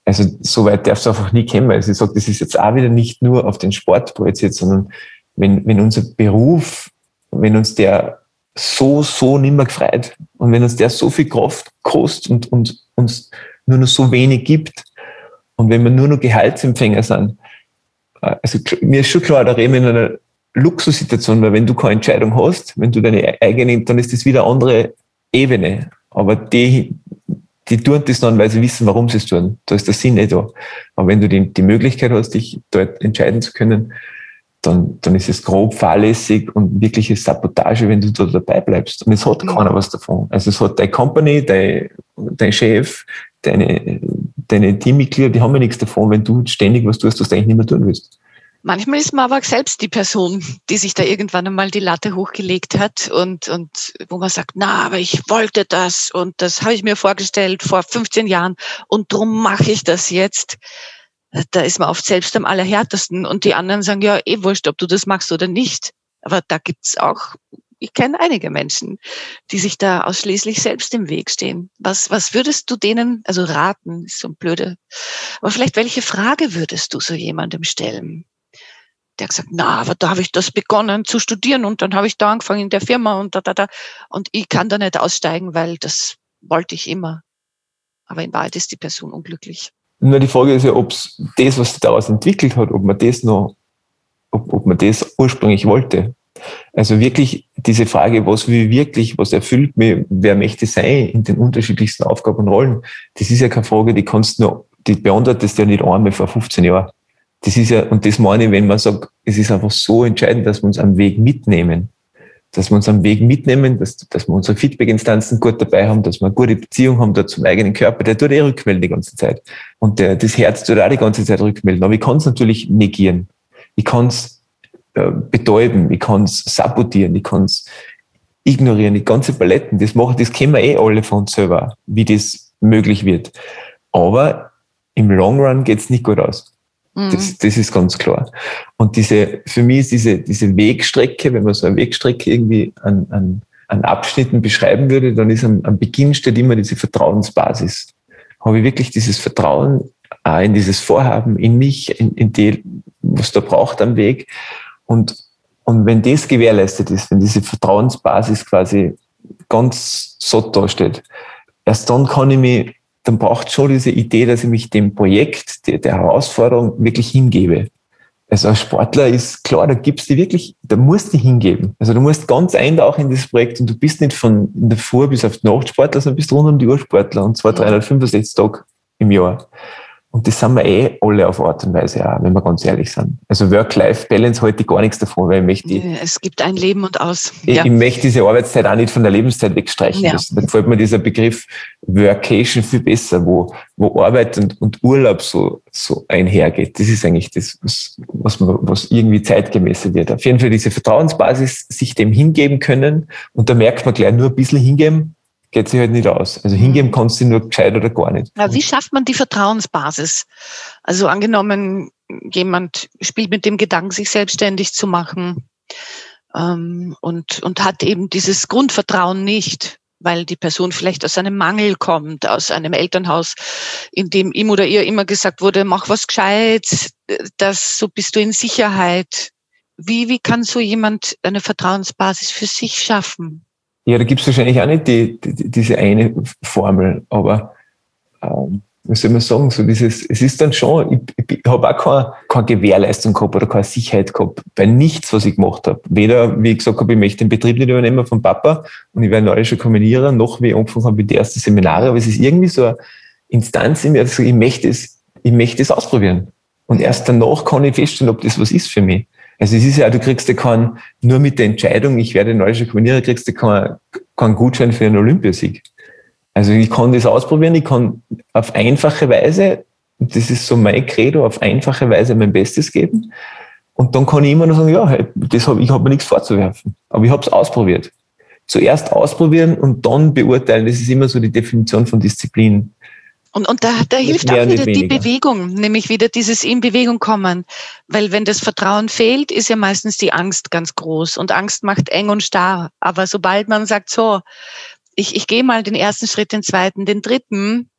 Also so weit darfst du einfach nie kommen. Also ich sage, das ist jetzt auch wieder nicht nur auf den Sport projiziert, sondern wenn, wenn unser Beruf, wenn uns der so, so nimmer gefreut und wenn uns der so viel Kraft kostet und, und uns nur noch so wenig gibt und wenn wir nur noch Gehaltsempfänger sind, äh, also mir ist schon klar, da reden wir in einer Luxussituation, weil wenn du keine Entscheidung hast, wenn du deine eigene, dann ist das wieder eine andere Ebene. Aber die, die tun das dann, weil sie wissen, warum sie es tun. Da ist der Sinn nicht da. Aber wenn du die, die Möglichkeit hast, dich dort entscheiden zu können, dann, dann ist es grob fahrlässig und wirkliche Sabotage, wenn du da dabei bleibst. Und es hat mhm. keiner was davon. Also es hat deine Company, dein, dein Chef, deine, deine Teammitglieder, die haben ja nichts davon, wenn du ständig was tust, was du eigentlich nicht mehr tun willst. Manchmal ist man aber selbst die Person, die sich da irgendwann einmal die Latte hochgelegt hat und, und wo man sagt, na, aber ich wollte das und das habe ich mir vorgestellt vor 15 Jahren und drum mache ich das jetzt. Da ist man oft selbst am allerhärtesten und die anderen sagen, ja, eh wurscht, ob du das machst oder nicht. Aber da gibt's auch, ich kenne einige Menschen, die sich da ausschließlich selbst im Weg stehen. Was, was würdest du denen, also raten, ist so ein blöde, aber vielleicht welche Frage würdest du so jemandem stellen? der hat gesagt, na, aber da habe ich das begonnen zu studieren und dann habe ich da angefangen in der Firma und da, da, da. Und ich kann da nicht aussteigen, weil das wollte ich immer. Aber in Wahrheit ist die Person unglücklich. Nur die Frage ist ja, ob das, was sich daraus entwickelt hat, ob man das noch, ob, ob man das ursprünglich wollte. Also wirklich diese Frage, was will wirklich, was erfüllt mich, wer möchte sein in den unterschiedlichsten Aufgaben und Rollen, das ist ja keine Frage, die kannst du noch, die beantwortest du ja nicht einmal vor 15 Jahren das ist ja, und das meine ich, wenn man sagt, es ist einfach so entscheidend, dass wir uns am Weg mitnehmen. Dass wir uns am Weg mitnehmen, dass, dass wir unsere Feedback-Instanzen gut dabei haben, dass wir eine gute Beziehung haben da zum eigenen Körper. Der tut eh rückmelden die ganze Zeit. Und der, das Herz tut auch die ganze Zeit rückmelden. Aber ich kann es natürlich negieren. Ich kann es äh, betäuben. Ich kann es sabotieren. Ich kann es ignorieren. Die ganze Paletten. Das machen, das kennen wir eh alle von uns selber, wie das möglich wird. Aber im Long Run geht es nicht gut aus. Das, mhm. das ist ganz klar. Und diese, für mich ist diese, diese Wegstrecke, wenn man so eine Wegstrecke irgendwie an, an, an Abschnitten beschreiben würde, dann ist am, am Beginn steht immer diese Vertrauensbasis. Habe ich wirklich dieses Vertrauen auch in dieses Vorhaben, in mich, in, in die, was da braucht am Weg. Und, und wenn das gewährleistet ist, wenn diese Vertrauensbasis quasi ganz so da steht, erst dann kann ich mich dann braucht schon diese Idee, dass ich mich dem Projekt, der, der Herausforderung wirklich hingebe. Also als Sportler ist klar, da gibst du wirklich, da musst du hingeben. Also du musst ganz eintauchen in das Projekt und du bist nicht von in der Fuhr bis auf die Nacht Sportler, sondern bist rund um die Uhr Sportler und zwar 365 Tage im Jahr. Und das sind wir eh alle auf Art und Weise auch, wenn wir ganz ehrlich sind. Also Work-Life-Balance halte ich gar nichts davon, weil ich möchte. Es gibt ein Leben und aus. Ich, ja. ich möchte diese Arbeitszeit auch nicht von der Lebenszeit wegstreichen. Ja. Da gefällt mir dieser Begriff Workation viel besser, wo, wo Arbeit und, und Urlaub so, so einhergeht. Das ist eigentlich das, was, was, man, was irgendwie zeitgemäßer wird. Auf jeden Fall diese Vertrauensbasis, sich dem hingeben können. Und da merkt man gleich nur ein bisschen hingeben, geht sich halt nicht aus. Also hingeben mhm. kannst du nur gescheit oder gar nicht. Ja, wie schafft man die Vertrauensbasis? Also angenommen, jemand spielt mit dem Gedanken, sich selbstständig zu machen ähm, und, und hat eben dieses Grundvertrauen nicht, weil die Person vielleicht aus einem Mangel kommt, aus einem Elternhaus, in dem ihm oder ihr immer gesagt wurde, mach was gescheit, das, so bist du in Sicherheit. Wie, wie kann so jemand eine Vertrauensbasis für sich schaffen? Ja, da gibt es wahrscheinlich auch nicht die, die, diese eine Formel, aber ähm, was soll man sagen, so dieses, es ist dann schon, ich, ich habe auch keine, keine Gewährleistung gehabt oder keine Sicherheit gehabt bei nichts, was ich gemacht habe. Weder, wie ich gesagt habe, ich möchte den Betrieb nicht übernehmen vom Papa und ich werde nordischer Kombinierer, noch wie ich angefangen habe mit den ersten Seminare, aber es ist irgendwie so eine Instanz in mir, also ich möchte es, ich möchte es ausprobieren. Und erst danach kann ich feststellen, ob das was ist für mich. Also es ist ja, du kriegst ja keinen, nur mit der Entscheidung, ich werde nordischer Kombinierer, kriegst du keinen, keinen Gutschein für einen Olympiasieg. Also ich kann das ausprobieren, ich kann auf einfache Weise, das ist so mein Credo, auf einfache Weise mein Bestes geben. Und dann kann ich immer noch sagen, ja, das hab, ich habe mir nichts vorzuwerfen. Aber ich habe es ausprobiert. Zuerst ausprobieren und dann beurteilen, das ist immer so die Definition von Disziplin. Und, und da, da hilft auch wieder die Bewegung, nämlich wieder dieses in Bewegung kommen. Weil wenn das Vertrauen fehlt, ist ja meistens die Angst ganz groß. Und Angst macht eng und starr. Aber sobald man sagt, so, ich, ich gehe mal den ersten Schritt, den zweiten, den dritten,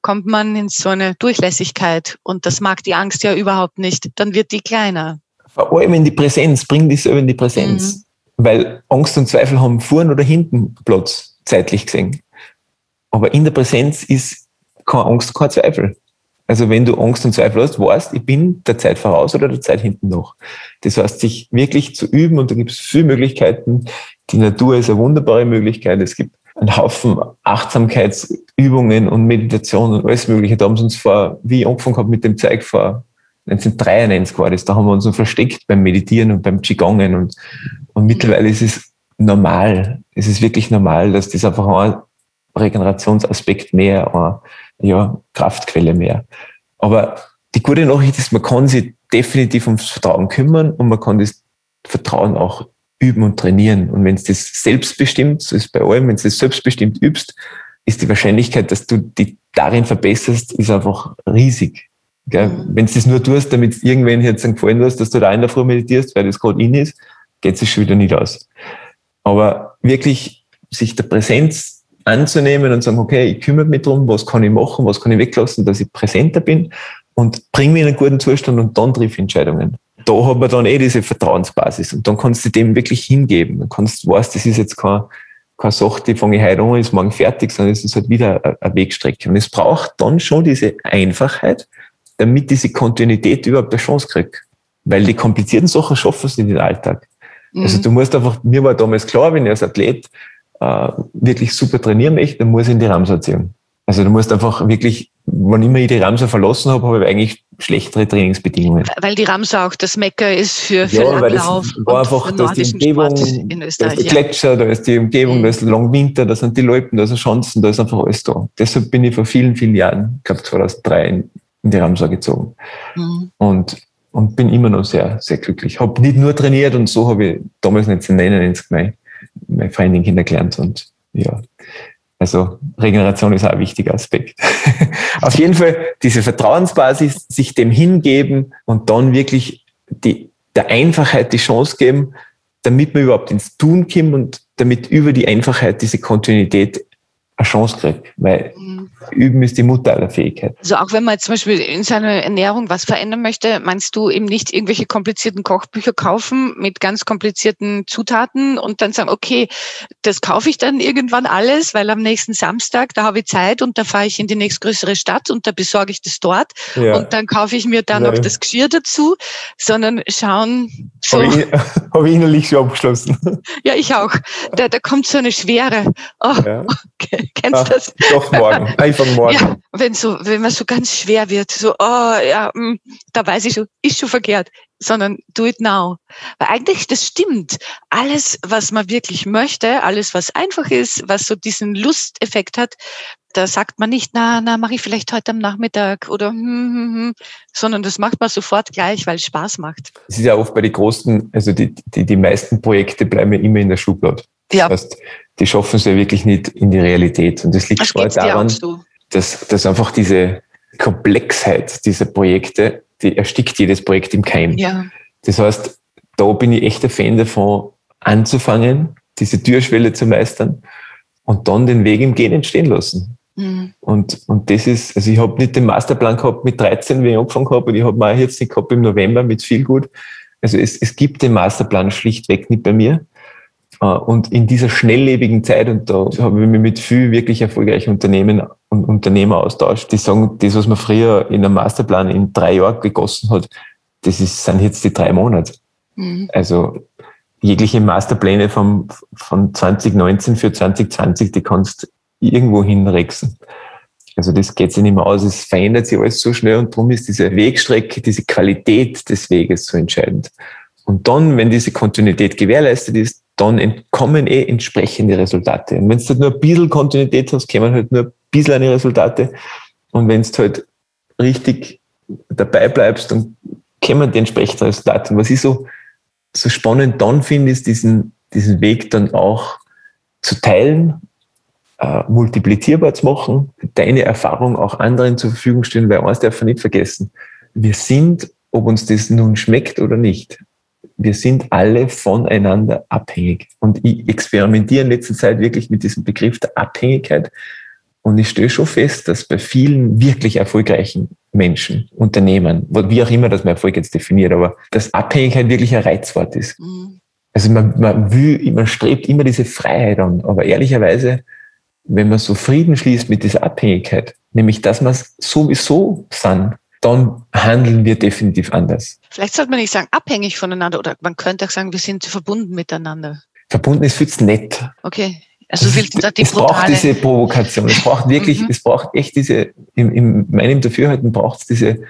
kommt man in so eine Durchlässigkeit. Und das mag die Angst ja überhaupt nicht. Dann wird die kleiner. Vor allem in die Präsenz, bring dich selber in die Präsenz. Mhm. Weil Angst und Zweifel haben vorn oder hinten Platz, zeitlich gesehen. Aber in der Präsenz ist keine Angst, kein Zweifel. Also wenn du Angst und Zweifel hast, weißt, ich bin der Zeit voraus oder der Zeit hinten noch. Das heißt, sich wirklich zu üben und da gibt es viele Möglichkeiten. Die Natur ist eine wunderbare Möglichkeit. Es gibt einen Haufen Achtsamkeitsübungen und Meditation und alles Mögliche. Da haben sie uns vor, wie ich angefangen habe mit dem Zeig vor 1993 war das, da haben wir uns so versteckt beim Meditieren und beim Qigongen und, und mittlerweile ist es normal. Es ist wirklich normal, dass das einfach ein Regenerationsaspekt mehr, eine ja, Kraftquelle mehr. Aber die gute Nachricht ist, man kann sich definitiv ums Vertrauen kümmern und man kann das Vertrauen auch üben und trainieren. Und wenn es das selbstbestimmt, so ist bei allem, wenn du das selbstbestimmt übst, ist die Wahrscheinlichkeit, dass du dich darin verbesserst, ist einfach riesig. Mhm. Wenn du das nur tust, damit es irgendwen jetzt gefallen hast, dass du da in der Früh meditierst, weil das gerade in ist, geht es schon wieder nicht aus. Aber wirklich sich der Präsenz anzunehmen und sagen, okay, ich kümmere mich drum, was kann ich machen, was kann ich weglassen, dass ich präsenter bin und bringe mich in einen guten Zustand und dann triff Entscheidungen. Da hat man dann eh diese Vertrauensbasis und dann kannst du dem wirklich hingeben. Dann kannst du weißt, das ist jetzt kein, keine Sache, die fange ich heute an, ist morgen fertig, sondern es ist halt wieder eine Wegstrecke. Und es braucht dann schon diese Einfachheit, damit diese Kontinuität überhaupt eine Chance kriegt. Weil die komplizierten Sachen schaffen sie in den Alltag. Also mhm. Also du musst einfach, mir war damals klar, wenn ich als Athlet äh, wirklich super trainieren möchte, dann muss ich in die Ramsau ziehen. Also du musst einfach wirklich, wann immer ich die Ramsau verlassen habe, habe ich eigentlich schlechtere Trainingsbedingungen. Weil die Ramsau auch das Mecker ist für, für ja, Langlauf weil das war einfach, da ist die Umgebung, da ist der Gletscher, da ist die Umgebung, mhm. da ist lang Winter, da sind die Loipen, da sind Chancen, da ist einfach alles da. Deshalb bin ich vor vielen, vielen Jahren, ich glaube 2003, in, in die Ramsau gezogen. Mhm. Und und bin immer noch sehr, sehr glücklich. Habe nicht nur trainiert und so habe ich damals nicht zu nennen ins Gemein meine Freundin kennengelernt und ja, also Regeneration ist auch ein wichtiger Aspekt. Auf jeden Fall diese Vertrauensbasis, sich dem hingeben und dann wirklich die, der Einfachheit die Chance geben, damit man überhaupt ins Tun kommt und damit über die Einfachheit diese Kontinuität eine Chance kriegt. Weil mhm. Üben ist die Mutter aller Fähigkeiten. Also auch wenn man jetzt zum Beispiel in seiner Ernährung was verändern möchte, meinst du eben nicht irgendwelche komplizierten Kochbücher kaufen mit ganz komplizierten Zutaten und dann sagen, okay, das kaufe ich dann irgendwann alles, weil am nächsten Samstag, da habe ich Zeit und da fahre ich in die nächstgrößere Stadt und da besorge ich das dort ja. und dann kaufe ich mir dann Nein. noch das Geschirr dazu, sondern schauen. So. Habe ich, hab ich innerlich schon abgeschlossen. Ja, ich auch. Da, da kommt so eine Schwere. Oh, ja. okay. Kennst du das? Doch morgen. Einfach morgen. Ja, wenn so, wenn man so ganz schwer wird, so, oh, ja, mh, hm, da weiß ich schon, ist schon verkehrt, sondern do it now. Weil eigentlich, das stimmt. Alles, was man wirklich möchte, alles, was einfach ist, was so diesen Lusteffekt hat, da sagt man nicht, na, na, mache ich vielleicht heute am Nachmittag oder, hm, hm, hm, hm, sondern das macht man sofort gleich, weil es Spaß macht. Es ist ja oft bei den großen, also die, die, die meisten Projekte bleiben ja immer in der Schublade. Ja. Das heißt, die schaffen es ja wirklich nicht in die Realität. Und das liegt schon daran, so. dass, dass einfach diese Komplexheit dieser Projekte, die erstickt jedes Projekt im Keim. Ja. Das heißt, da bin ich echt ein Fan davon, anzufangen, diese Türschwelle zu meistern und dann den Weg im Gehen entstehen lassen. Mhm. Und, und das ist, also ich habe nicht den Masterplan gehabt mit 13, wie ich angefangen habe, und ich habe mal jetzt nicht gehabt im November mit viel gut. Also es, es gibt den Masterplan schlichtweg nicht bei mir. Äh, und in dieser schnelllebigen Zeit, und da habe ich mich mit viel wirklich erfolgreichen Unternehmen und Unternehmer austauscht, die sagen, das, was man früher in einem Masterplan in drei Jahren gegossen hat, das ist, sind jetzt die drei Monate. Mhm. Also jegliche Masterpläne vom, von 2019 für 2020, die kannst irgendwo hinrexen. Also das geht sich nicht mehr aus, es verändert sich alles so schnell und darum ist diese Wegstrecke, diese Qualität des Weges so entscheidend. Und dann, wenn diese Kontinuität gewährleistet ist, dann kommen eh entsprechende Resultate. Und wenn du halt nur ein bisschen Kontinuität hast, kommen halt nur ein bisschen eine Resultate. Und wenn du halt richtig dabei bleibst, dann kommen die entsprechenden Resultate. Und was ich so, so spannend dann finde, ist diesen, diesen Weg dann auch zu teilen, äh, multiplizierbar zu machen, deine Erfahrung auch anderen zur Verfügung stellen, weil eins darf man nicht vergessen. Wir sind, ob uns das nun schmeckt oder nicht, wir sind alle voneinander abhängig. Und ich experimentiere in letzter Zeit wirklich mit diesem Begriff der Abhängigkeit. Und ich stelle schon fest, dass bei vielen wirklich erfolgreichen Menschen, Unternehmen, wie auch immer das man Erfolg jetzt definiert, aber dass Abhängigkeit wirklich ein Reizwort ist. Mhm. Also man, man will, man strebt immer diese Freiheit an. Aber ehrlicherweise, wenn man so Frieden schließt mit dieser Abhängigkeit, nämlich dass es sowieso sind, dann handeln wir definitiv anders. Vielleicht sollte man nicht sagen abhängig voneinander oder man könnte auch sagen, wir sind verbunden miteinander. Verbunden ist viel zu nett. Okay. Also es, die es braucht diese Provokation. Es braucht wirklich, mhm. es braucht echt diese, in, in meinem Dafürhalten braucht es diese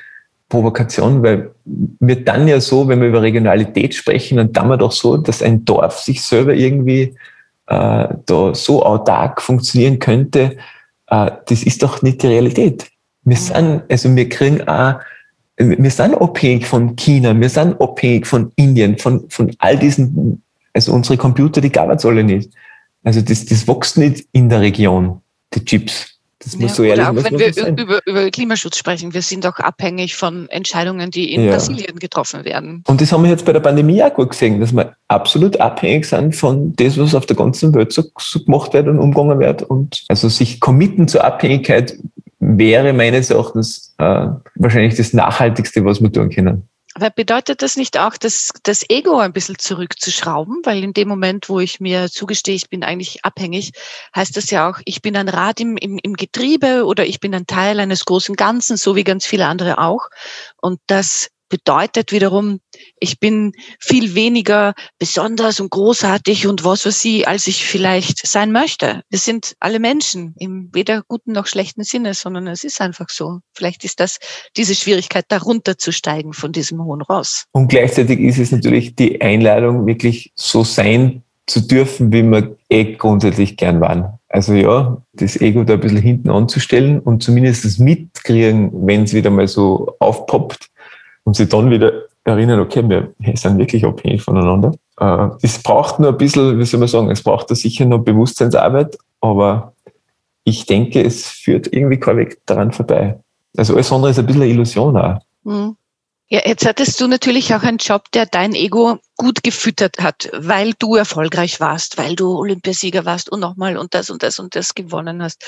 Provokation, weil wir dann ja so, wenn wir über Regionalität sprechen, dann dann wir doch so, dass ein Dorf sich selber irgendwie äh, da so autark funktionieren könnte. Äh, das ist doch nicht die Realität. Wir sind, also wir kriegen auch wir sind abhängig von China, wir sind abhängig von Indien, von, von all diesen, also unsere Computer, die gab es alle nicht. Also das, das wächst nicht in der Region, die Chips. Das muss ja, so ehrlich oder auch wenn wir sein. über, über Klimaschutz sprechen, wir sind auch abhängig von Entscheidungen, die in Ja. Brasilien getroffen werden. Und das haben wir jetzt bei der Pandemie auch gut gesehen, dass wir absolut abhängig sind von dem, was auf der ganzen Welt so, so gemacht wird und umgegangen wird. Und also sich committen zur Abhängigkeit wäre meines Erachtens äh, wahrscheinlich das Nachhaltigste, was wir tun können. Aber bedeutet das nicht auch, dass das Ego ein bisschen zurückzuschrauben? Weil in dem Moment, wo ich mir zugestehe, ich bin eigentlich abhängig, heißt das ja auch, ich bin ein Rad im, im, im Getriebe oder ich bin ein Teil eines großen Ganzen, so wie ganz viele andere auch. Und das bedeutet wiederum, ich bin viel weniger besonders und großartig und was weiß ich, als ich vielleicht sein möchte. Wir sind alle Menschen im weder guten noch schlechten Sinne, sondern es ist einfach so. Vielleicht ist das diese Schwierigkeit, da runterzusteigen von diesem hohen Ross. Und gleichzeitig ist es natürlich die Einladung, wirklich so sein zu dürfen, wie wir eh grundsätzlich gern waren. Also ja, das Ego da ein bisschen hinten anzustellen und zumindest das mitkriegen, wenn es wieder mal so aufpoppt und sich dann wieder erinnern, okay, wir sind wirklich abhängig voneinander. Äh, Es braucht nur ein bisschen, wie soll man sagen, es braucht da sicher noch Bewusstseinsarbeit, aber ich denke, es führt irgendwie kein Weg daran vorbei. Also alles andere ist ein bisschen eine Illusion auch. Hm. Ja, jetzt hattest du natürlich auch einen Job, der dein Ego gut gefüttert hat, weil du erfolgreich warst, weil du Olympiasieger warst und nochmal und das und das und das gewonnen hast.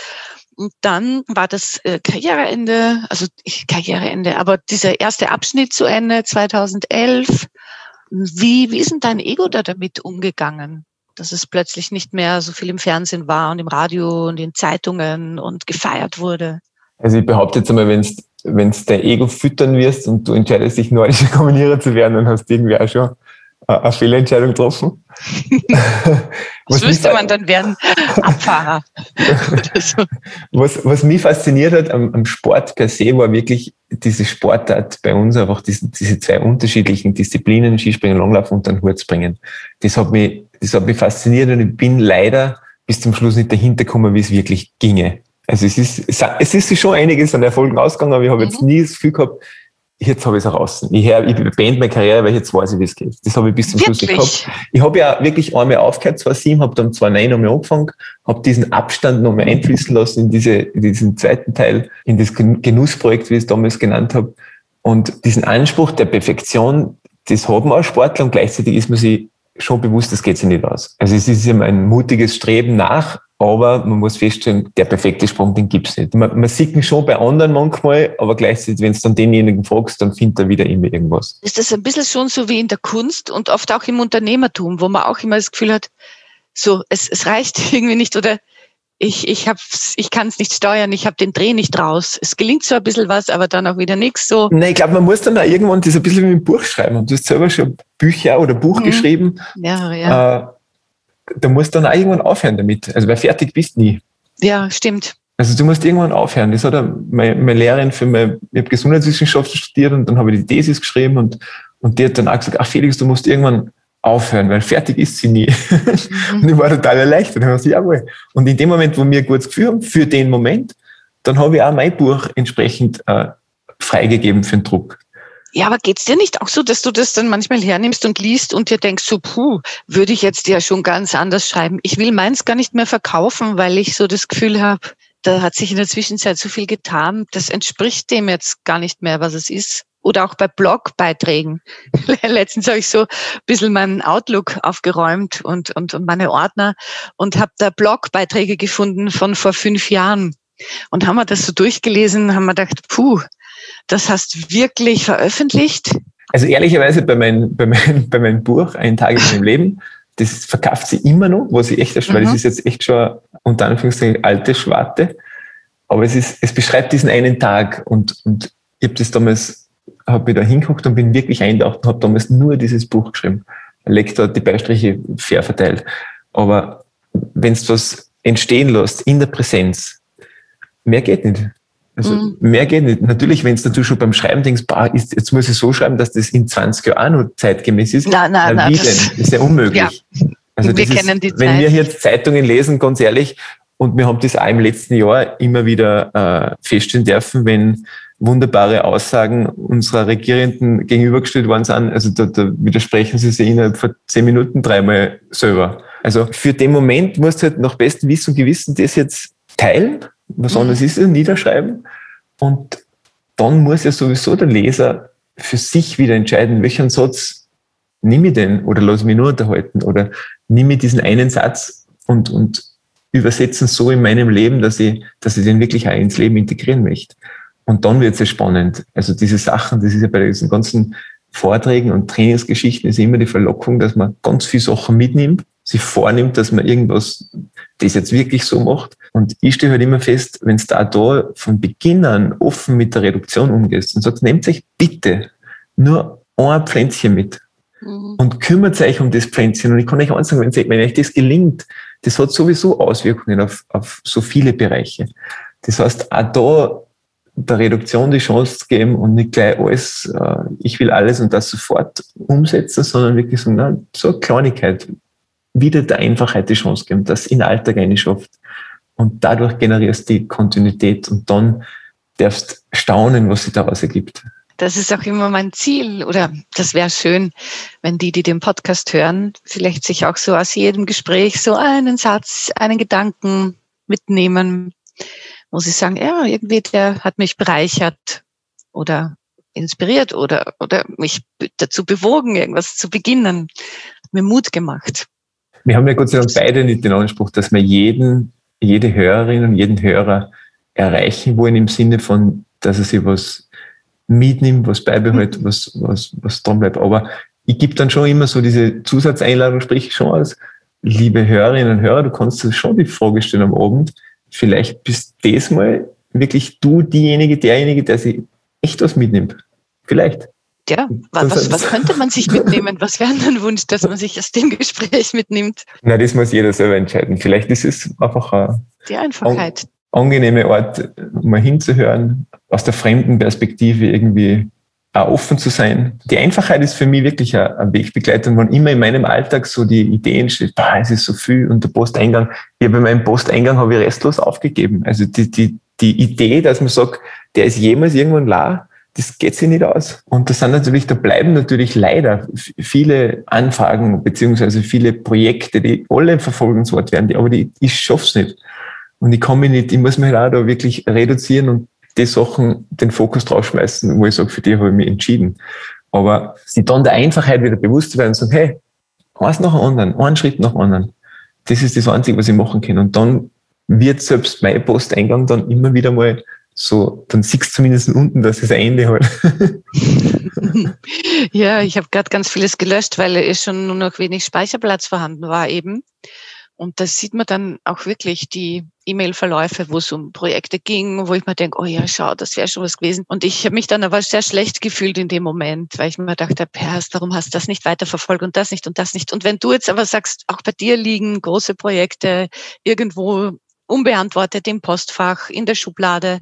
Und dann war das äh, Karriereende, also Karriereende, aber dieser erste Abschnitt zu Ende 2011. Wie, wie ist denn dein Ego da damit umgegangen? Dass es plötzlich nicht mehr so viel im Fernsehen war und im Radio und in Zeitungen und gefeiert wurde. Also ich behaupte jetzt einmal, wenn wenn es dein Ego füttern wirst und du entscheidest dich, nordischer Kombinierer zu werden, dann hast du irgendwie auch schon äh, eine Fehlentscheidung getroffen. Was mich müsste man dann werden? Abfahrer. So. was, was mich fasziniert hat am, am Sport per se, war wirklich diese Sportart bei uns einfach diese, diese zwei unterschiedlichen Disziplinen, Skispringen, Langlauf und dann Hurzbringen. Das hat mich, das hat mich fasziniert und ich bin leider bis zum Schluss nicht dahinter gekommen, wie es wirklich ginge. Also es ist, es ist schon einiges an Erfolgen ausgegangen, aber ich habe jetzt nie das Gefühl gehabt, jetzt habe ich es auch raus. Ich, hör, ich beende meine Karriere, weil jetzt weiß ich, wie es geht. Das habe ich bis zum Schluss nicht gehabt. Wirklich? Ich habe ja wirklich einmal aufgehört, 2007, habe dann 2009 nochmal angefangen, habe diesen Abstand nochmal einfließen lassen in, diese, in diesen zweiten Teil, in das Gen- Genussprojekt, wie ich es damals genannt habe. Und diesen Anspruch der Perfektion, das man als Sportler und gleichzeitig ist man sich schon bewusst, das geht sich nicht aus. Also es ist immer ein mutiges Streben nach, aber man muss feststellen, der perfekte Sprung, den gibt's nicht. Man, man sieht ihn schon bei anderen manchmal, aber gleichzeitig, wenn es dann denjenigen fragst, dann findet er wieder immer irgendwas. Ist das ein bisschen schon so wie in der Kunst und oft auch im Unternehmertum, wo man auch immer das Gefühl hat, so, es, es reicht irgendwie nicht oder ich, ich, hab's, ich kann es nicht steuern, ich habe den Dreh nicht raus. Es gelingt so ein bisschen was, aber dann auch wieder nichts. So, Nein, ich glaube, man muss dann auch irgendwann das ein bisschen wie ein Buch schreiben. Und du hast selber schon Bücher oder Buch Mhm. geschrieben. ja, ja. Äh, da musst du dann auch irgendwann aufhören damit. Also, weil fertig bist nie. ja, stimmt. Also, du musst irgendwann aufhören. Das hat meine, meine Lehrerin für meine, ich habe Gesundheitswissenschaften studiert und dann habe ich die Thesis geschrieben und, und die hat dann auch gesagt, ach Felix, du musst irgendwann aufhören, weil fertig ist sie nie. Und ich war total erleichtert. Habe ich gesagt. Und in dem Moment, wo wir ein gutes Gefühl haben, für den Moment, dann habe ich auch mein Buch entsprechend äh, freigegeben für den Druck. Ja, aber geht's dir nicht auch so, dass du das dann manchmal hernimmst und liest und dir denkst, so, puh, würde ich jetzt ja schon ganz anders schreiben. Ich will meins gar nicht mehr verkaufen, weil ich so das Gefühl habe, da hat sich in der Zwischenzeit so viel getan. Das entspricht dem jetzt gar nicht mehr, was es ist. Oder auch bei Blogbeiträgen. Letztens habe ich so ein bisschen meinen Outlook aufgeräumt und, und, und meine Ordner und habe da Blogbeiträge gefunden von vor fünf Jahren. Und haben wir das so durchgelesen, haben wir gedacht, puh, das hast du wirklich veröffentlicht? Also ehrlicherweise bei, mein, bei, mein, bei meinem Buch Ein Tag in meinem Leben, das verkauft sie immer noch, was ich echt erst, weil Mhm. das ist jetzt echt schon unter Anführungszeichen alte Schwarte. Aber es ist, es beschreibt diesen einen Tag und, und ich habe das damals, habe mich da hingeguckt und bin wirklich eintaucht und habe damals nur dieses Buch geschrieben. Lektor hat die Beistriche fair verteilt. Aber wenn du was entstehen lässt in der Präsenz, mehr geht nicht. Also Mhm. mehr geht nicht. Natürlich, wenn du natürlich schon beim Schreiben denkst, bah, ist, jetzt muss ich so schreiben, dass das in 20 Jahren auch noch zeitgemäß ist. Nein, nein, Na, nein. wie Das, denn? Das ist ja unmöglich. Also Wir kennen die ist, wenn Zeit. wir jetzt Zeitungen lesen, ganz ehrlich, und wir haben das auch im letzten Jahr immer wieder äh, feststellen dürfen, wenn wunderbare Aussagen unserer Regierenden gegenübergestellt worden sind. Also da, da widersprechen sie sich innerhalb von zehn Minuten dreimal selber. Also für den Moment musst du halt nach bestem Wissen und Gewissen das jetzt teilen, was anderes ist es, niederschreiben. Und dann muss ja sowieso der Leser für sich wieder entscheiden, welchen Satz nehme ich denn oder lasse ich mich nur unterhalten oder nehme ich diesen einen Satz und, und übersetzen so in meinem Leben, dass ich, dass ich den wirklich auch ins Leben integrieren möchte. Und dann wird es ja spannend. Also diese Sachen, das ist ja bei diesen ganzen Vorträgen und Trainingsgeschichten ist immer die Verlockung, dass man ganz viele Sachen mitnimmt, sich vornimmt, dass man irgendwas, das jetzt wirklich so macht. Und ich stehe halt immer fest, wenn es da da von Beginn an offen mit der Reduktion umgehst und sagst, nehmt euch bitte nur ein Pflänzchen mit mhm. und kümmert euch um das Pflänzchen. Und ich kann euch eins sagen, wenn, wenn euch das gelingt, das hat sowieso Auswirkungen auf, auf so viele Bereiche. Das heißt, auch da der Reduktion die Chance zu geben und nicht gleich alles, äh, ich will alles und das sofort umsetzen, sondern wirklich so, na, so eine Kleinigkeit, wieder der Einfachheit die Chance geben, das in den Alltag schafft. Und dadurch generierst du die Kontinuität und dann darfst staunen, was sich daraus ergibt. Das ist auch immer mein Ziel oder das wäre schön, wenn die, die den Podcast hören, vielleicht sich auch so aus jedem Gespräch so einen Satz, einen Gedanken mitnehmen muss ich sagen, ja, irgendwie der hat mich bereichert oder inspiriert oder, oder mich dazu bewogen, irgendwas zu beginnen, mir Mut gemacht. Wir haben ja Gott sei Dank beide nicht den Anspruch, dass wir jeden, jede Hörerin und jeden Hörer erreichen wollen im Sinne von, dass er sich was mitnimmt, was beibehält, mhm. was, was, was dran bleibt. Aber ich gebe dann schon immer so diese Zusatzeinladung, sprich schon als liebe Hörerinnen und Hörer, du kannst schon die Frage stellen am Abend, vielleicht bist diesmal wirklich du diejenige, derjenige, der sich echt was mitnimmt. Vielleicht. Ja, was, was könnte man sich mitnehmen? Was wäre ein Wunsch, dass man sich aus dem Gespräch mitnimmt? Na, das muss jeder selber entscheiden. Vielleicht ist es einfach eine die Einfachheit. angenehme Art, mal hinzuhören, aus der fremden Perspektive irgendwie auch offen zu sein. Die Einfachheit ist für mich wirklich ein Wegbegleiter. Und wenn immer in meinem Alltag so die Ideen steht, bah, es ist so viel und der Posteingang, ich habe meinen Posteingang habe ich restlos aufgegeben. Also die, die, die Idee, dass man sagt, der ist jemals irgendwann la, das geht sich nicht aus. Und das sind natürlich, da bleiben natürlich leider viele Anfragen beziehungsweise viele Projekte, die alle verfolgenswert werden, die, aber die, ich schaff's nicht. Und ich kann mich nicht, ich muss mich auch da wirklich reduzieren und die Sachen den Fokus draufschmeißen, wo ich sage, für die habe ich mich entschieden. Aber sie dann der Einfachheit wieder bewusst werden und sagen, hey, eins nach dem anderen, einen Schritt nach dem anderen. Das ist das Einzige, was ich machen kann. Und dann wird selbst mein Posteingang dann immer wieder mal so, dann siehst du zumindest unten, dass es ein Ende hat. ja, ich habe gerade ganz vieles gelöscht, weil es schon nur noch wenig Speicherplatz vorhanden war eben. Und da sieht man dann auch wirklich die E-Mail-Verläufe, wo es um Projekte ging, wo ich mir denke, oh ja, schau, das wäre schon was gewesen. Und ich habe mich dann aber sehr schlecht gefühlt in dem Moment, weil ich mir dachte, Perst, warum hast du das nicht weiterverfolgt und das nicht und das nicht? Und wenn du jetzt aber sagst, auch bei dir liegen große Projekte irgendwo unbeantwortet im Postfach, in der Schublade,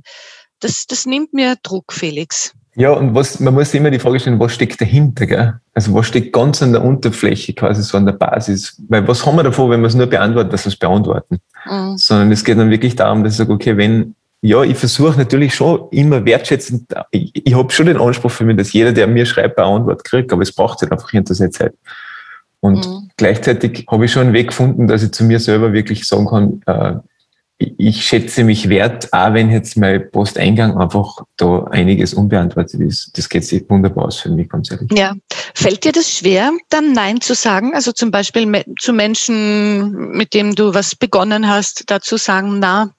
das, das nimmt mir Druck, Felix. Ja, und was, man muss immer die Frage stellen, was steckt dahinter, gell? Also was steckt ganz an der Unterfläche, quasi so an der Basis? Weil was haben wir davor, wenn wir es nur beantworten, dass wir es beantworten? Mhm. Sondern es geht dann wirklich darum, dass ich sage, okay, wenn, ja, ich versuche natürlich schon immer wertschätzend, ich, ich habe schon den Anspruch für mich, dass jeder, der mir schreibt, eine Antwort kriegt, aber es braucht halt einfach hinter seiner Zeit. Und mhm. gleichzeitig habe ich schon einen Weg gefunden, dass ich zu mir selber wirklich sagen kann, äh, ich schätze mich wert, auch wenn jetzt mein Posteingang einfach da einiges unbeantwortet ist. Das geht sich wunderbar aus für mich, ganz ehrlich. Ja. Fällt dir das schwer, dann Nein zu sagen? Also zum Beispiel zu Menschen, mit denen du was begonnen hast, dazu sagen, na,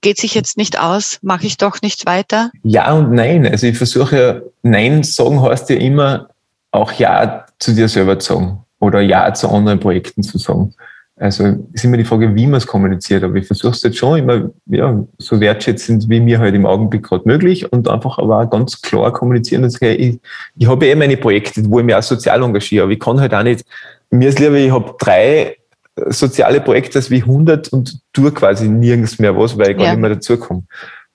geht sich jetzt nicht aus, mache ich doch nicht weiter? Ja und nein. Also ich versuche ja, Nein sagen heißt ja immer auch Ja zu dir selber zu sagen oder Ja zu anderen Projekten zu sagen. Also ist immer die Frage, wie man es kommuniziert, aber ich versuche es jetzt schon immer ja, so wertschätzend wie mir halt im Augenblick gerade möglich und einfach aber auch ganz klar kommunizieren und sagen, ich, ich habe eh meine Projekte, wo ich mich auch sozial engagiere, aber ich kann halt auch nicht, mir ist lieber, ich habe drei soziale Projekte als wie 100 und tue quasi nirgends mehr was, weil ich gar nicht mehr dazukomme.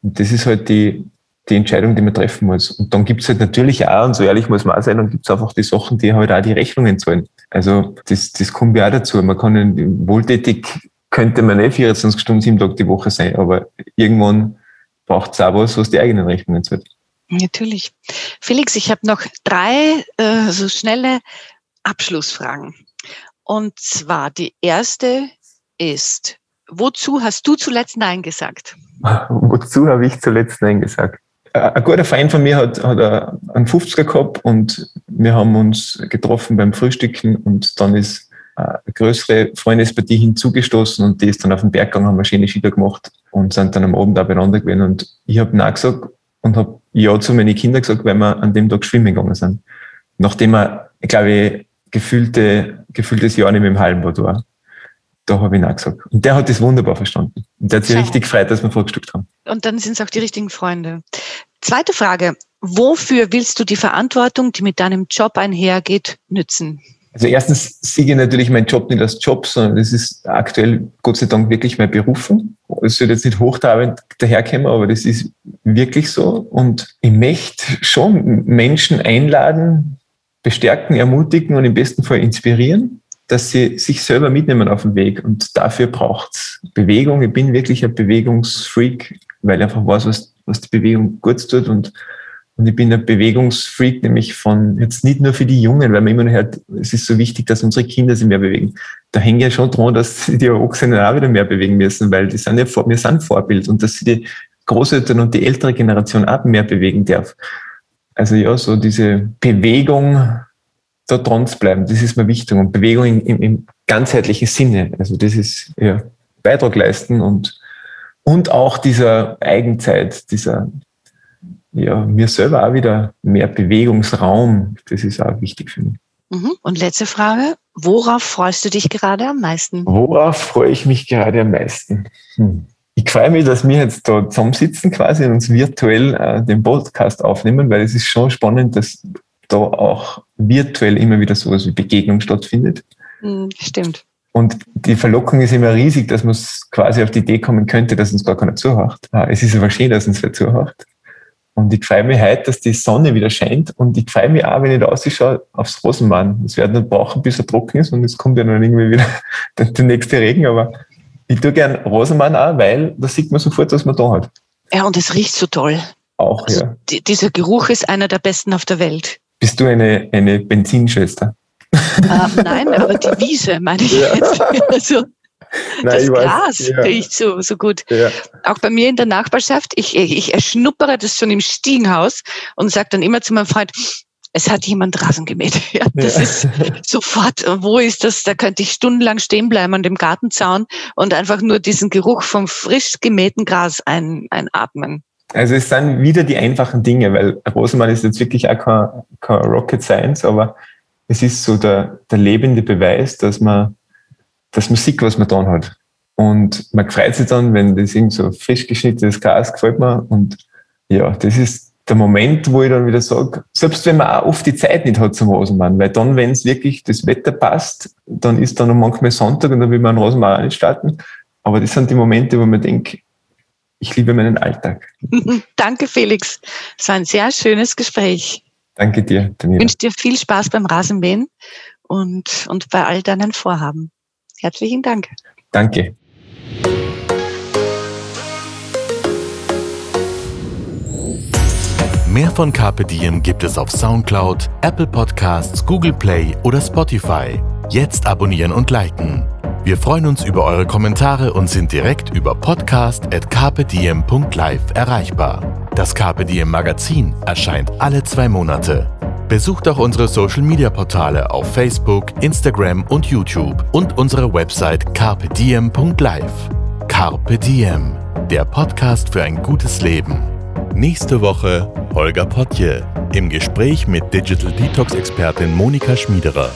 Und das ist halt die, die Entscheidung, die man treffen muss. Und dann gibt es halt natürlich auch, und so ehrlich muss man auch sein, dann gibt es einfach die Sachen, die halt auch die Rechnungen zahlen. Also das, das kommt ja auch dazu. Man kann wohltätig könnte man nicht 24 Stunden, sieben Tage die Woche sein, aber irgendwann braucht es auch was, was die eigenen Rechnungen zahlt. Natürlich. Felix, ich habe noch drei äh, so schnelle Abschlussfragen. Und zwar die erste ist, wozu hast du zuletzt Nein gesagt? wozu habe ich zuletzt Nein gesagt? Äh, ein guter Freund von mir hat, hat einen 50er gehabt und wir haben uns getroffen beim Frühstücken und dann ist eine größere Freundespartie hinzugestoßen und die ist dann auf den Berg gegangen, haben eine schöne Schieder gemacht und sind dann am Abend da beieinander gewesen. Und ich habe Nein gesagt und habe Ja zu meinen Kindern gesagt, weil wir an dem Tag schwimmen gegangen sind. Nachdem er, glaube ich, gefühlte, gefühltes Jahr nicht mehr im Hallenbad war. Da habe ich Nein gesagt. Und der hat das wunderbar verstanden. Und der hat sich Schau. richtig gefreut, dass wir vorgestückt haben. Und dann sind es auch die richtigen Freunde. Zweite Frage. Wofür willst du die Verantwortung, die mit deinem Job einhergeht, nützen? Also erstens sehe ich natürlich meinen Job nicht als Job, sondern das ist aktuell Gott sei Dank wirklich meine Berufung. Es soll jetzt nicht hochtrabend daherkommen, aber das ist wirklich so. Und ich möchte schon Menschen einladen, bestärken, ermutigen und im besten Fall inspirieren, dass sie sich selber mitnehmen auf den Weg. Und dafür braucht es Bewegung. Ich bin wirklich ein Bewegungsfreak, weil ich einfach weiß, was, was die Bewegung gut tut und und ich bin ein Bewegungsfreak, nämlich von, jetzt nicht nur für die Jungen, weil man immer noch hört, es ist so wichtig, dass unsere Kinder sich mehr bewegen. Da hängt ja schon dran, dass die Erwachsenen auch wieder mehr bewegen müssen, weil die sind ja, wir sind Vorbild und dass sie die Großeltern und die ältere Generation auch mehr bewegen darf. Also ja, so diese Bewegung, da dran zu bleiben, das ist mir wichtig. Und Bewegung im, im ganzheitlichen Sinne. Also das ist ja Beitrag leisten und, und auch dieser Eigenzeit, dieser ja, mir selber auch wieder mehr Bewegungsraum. Das ist auch wichtig für mich. Mhm. Und letzte Frage. Worauf freust du dich gerade am meisten? Worauf freue ich mich gerade am meisten? Hm. Ich freue mich, dass wir jetzt da zusammensitzen quasi und uns virtuell äh, den Podcast aufnehmen, weil es ist schon spannend, dass da auch virtuell immer wieder sowas wie Begegnung stattfindet. Mhm, stimmt. Und die Verlockung ist immer riesig, dass man quasi auf die Idee kommen könnte, dass uns gar keiner zuhört. Ah, es ist aber schön, dass uns wer zuhört. Und ich freue mich heute, dass die Sonne wieder scheint. Und ich freue mich auch, wenn ich da rausschaue, aufs Rosenmann. Es wird nicht brauchen, bis er trocken ist und es kommt ja dann irgendwie wieder der, der nächste Regen. Aber ich tue gern Rosenmann auch, weil da sieht man sofort, was man da hat. Ja, und es riecht so toll. Auch, also, ja. Die, dieser Geruch ist einer der besten auf der Welt. Bist du eine, eine Benzinschwester? Uh, nein, aber die Wiese meine ich ja. jetzt. Also, Nein, das Gras weiß, ja. riecht so, so gut. Ja. Auch bei mir in der Nachbarschaft, ich, ich erschnuppere das schon im Stiegenhaus und sage dann immer zu meinem Freund, es hat jemand Rasen gemäht. Ja, das ja. ist sofort, wo ist das? Da könnte ich stundenlang stehen bleiben an dem Gartenzaun und einfach nur diesen Geruch vom frisch gemähten Gras ein, einatmen. Also es sind wieder die einfachen Dinge, weil Rosenmann ist jetzt wirklich auch kein, kein Rocket Science, aber es ist so der, der lebende Beweis, dass man das Musik, was man dann hat. Und man freut sich dann, wenn das irgend so frisch geschnittenes Gras gefällt mir. Und ja, das ist der Moment, wo ich dann wieder sage, selbst wenn man auch oft die Zeit nicht hat zum Rosenmann, weil dann, wenn es wirklich das Wetter passt, dann ist dann manchmal Sonntag und dann will man einen Rosenmann auch nicht starten. Aber das sind die Momente, wo man denkt, ich liebe meinen Alltag. Danke, Felix. Es war ein sehr schönes Gespräch. Danke dir, Daniela. Ich wünsche dir viel Spaß beim Rasenmähen und, und bei all deinen Vorhaben. Herzlichen Dank. Danke. Mehr von Carpe Diem gibt es auf Soundcloud, Apple Podcasts, Google Play oder Spotify. Jetzt abonnieren und liken. Wir freuen uns über eure Kommentare und sind direkt über podcast.carpediem.live erreichbar. Das Diem Magazin erscheint alle zwei Monate. Besucht auch unsere Social Media Portale auf Facebook, Instagram und YouTube und unsere Website carpediem.live. Carpe Diem, der Podcast für ein gutes Leben. Nächste Woche Holger Potje im Gespräch mit Digital Detox Expertin Monika Schmiederer.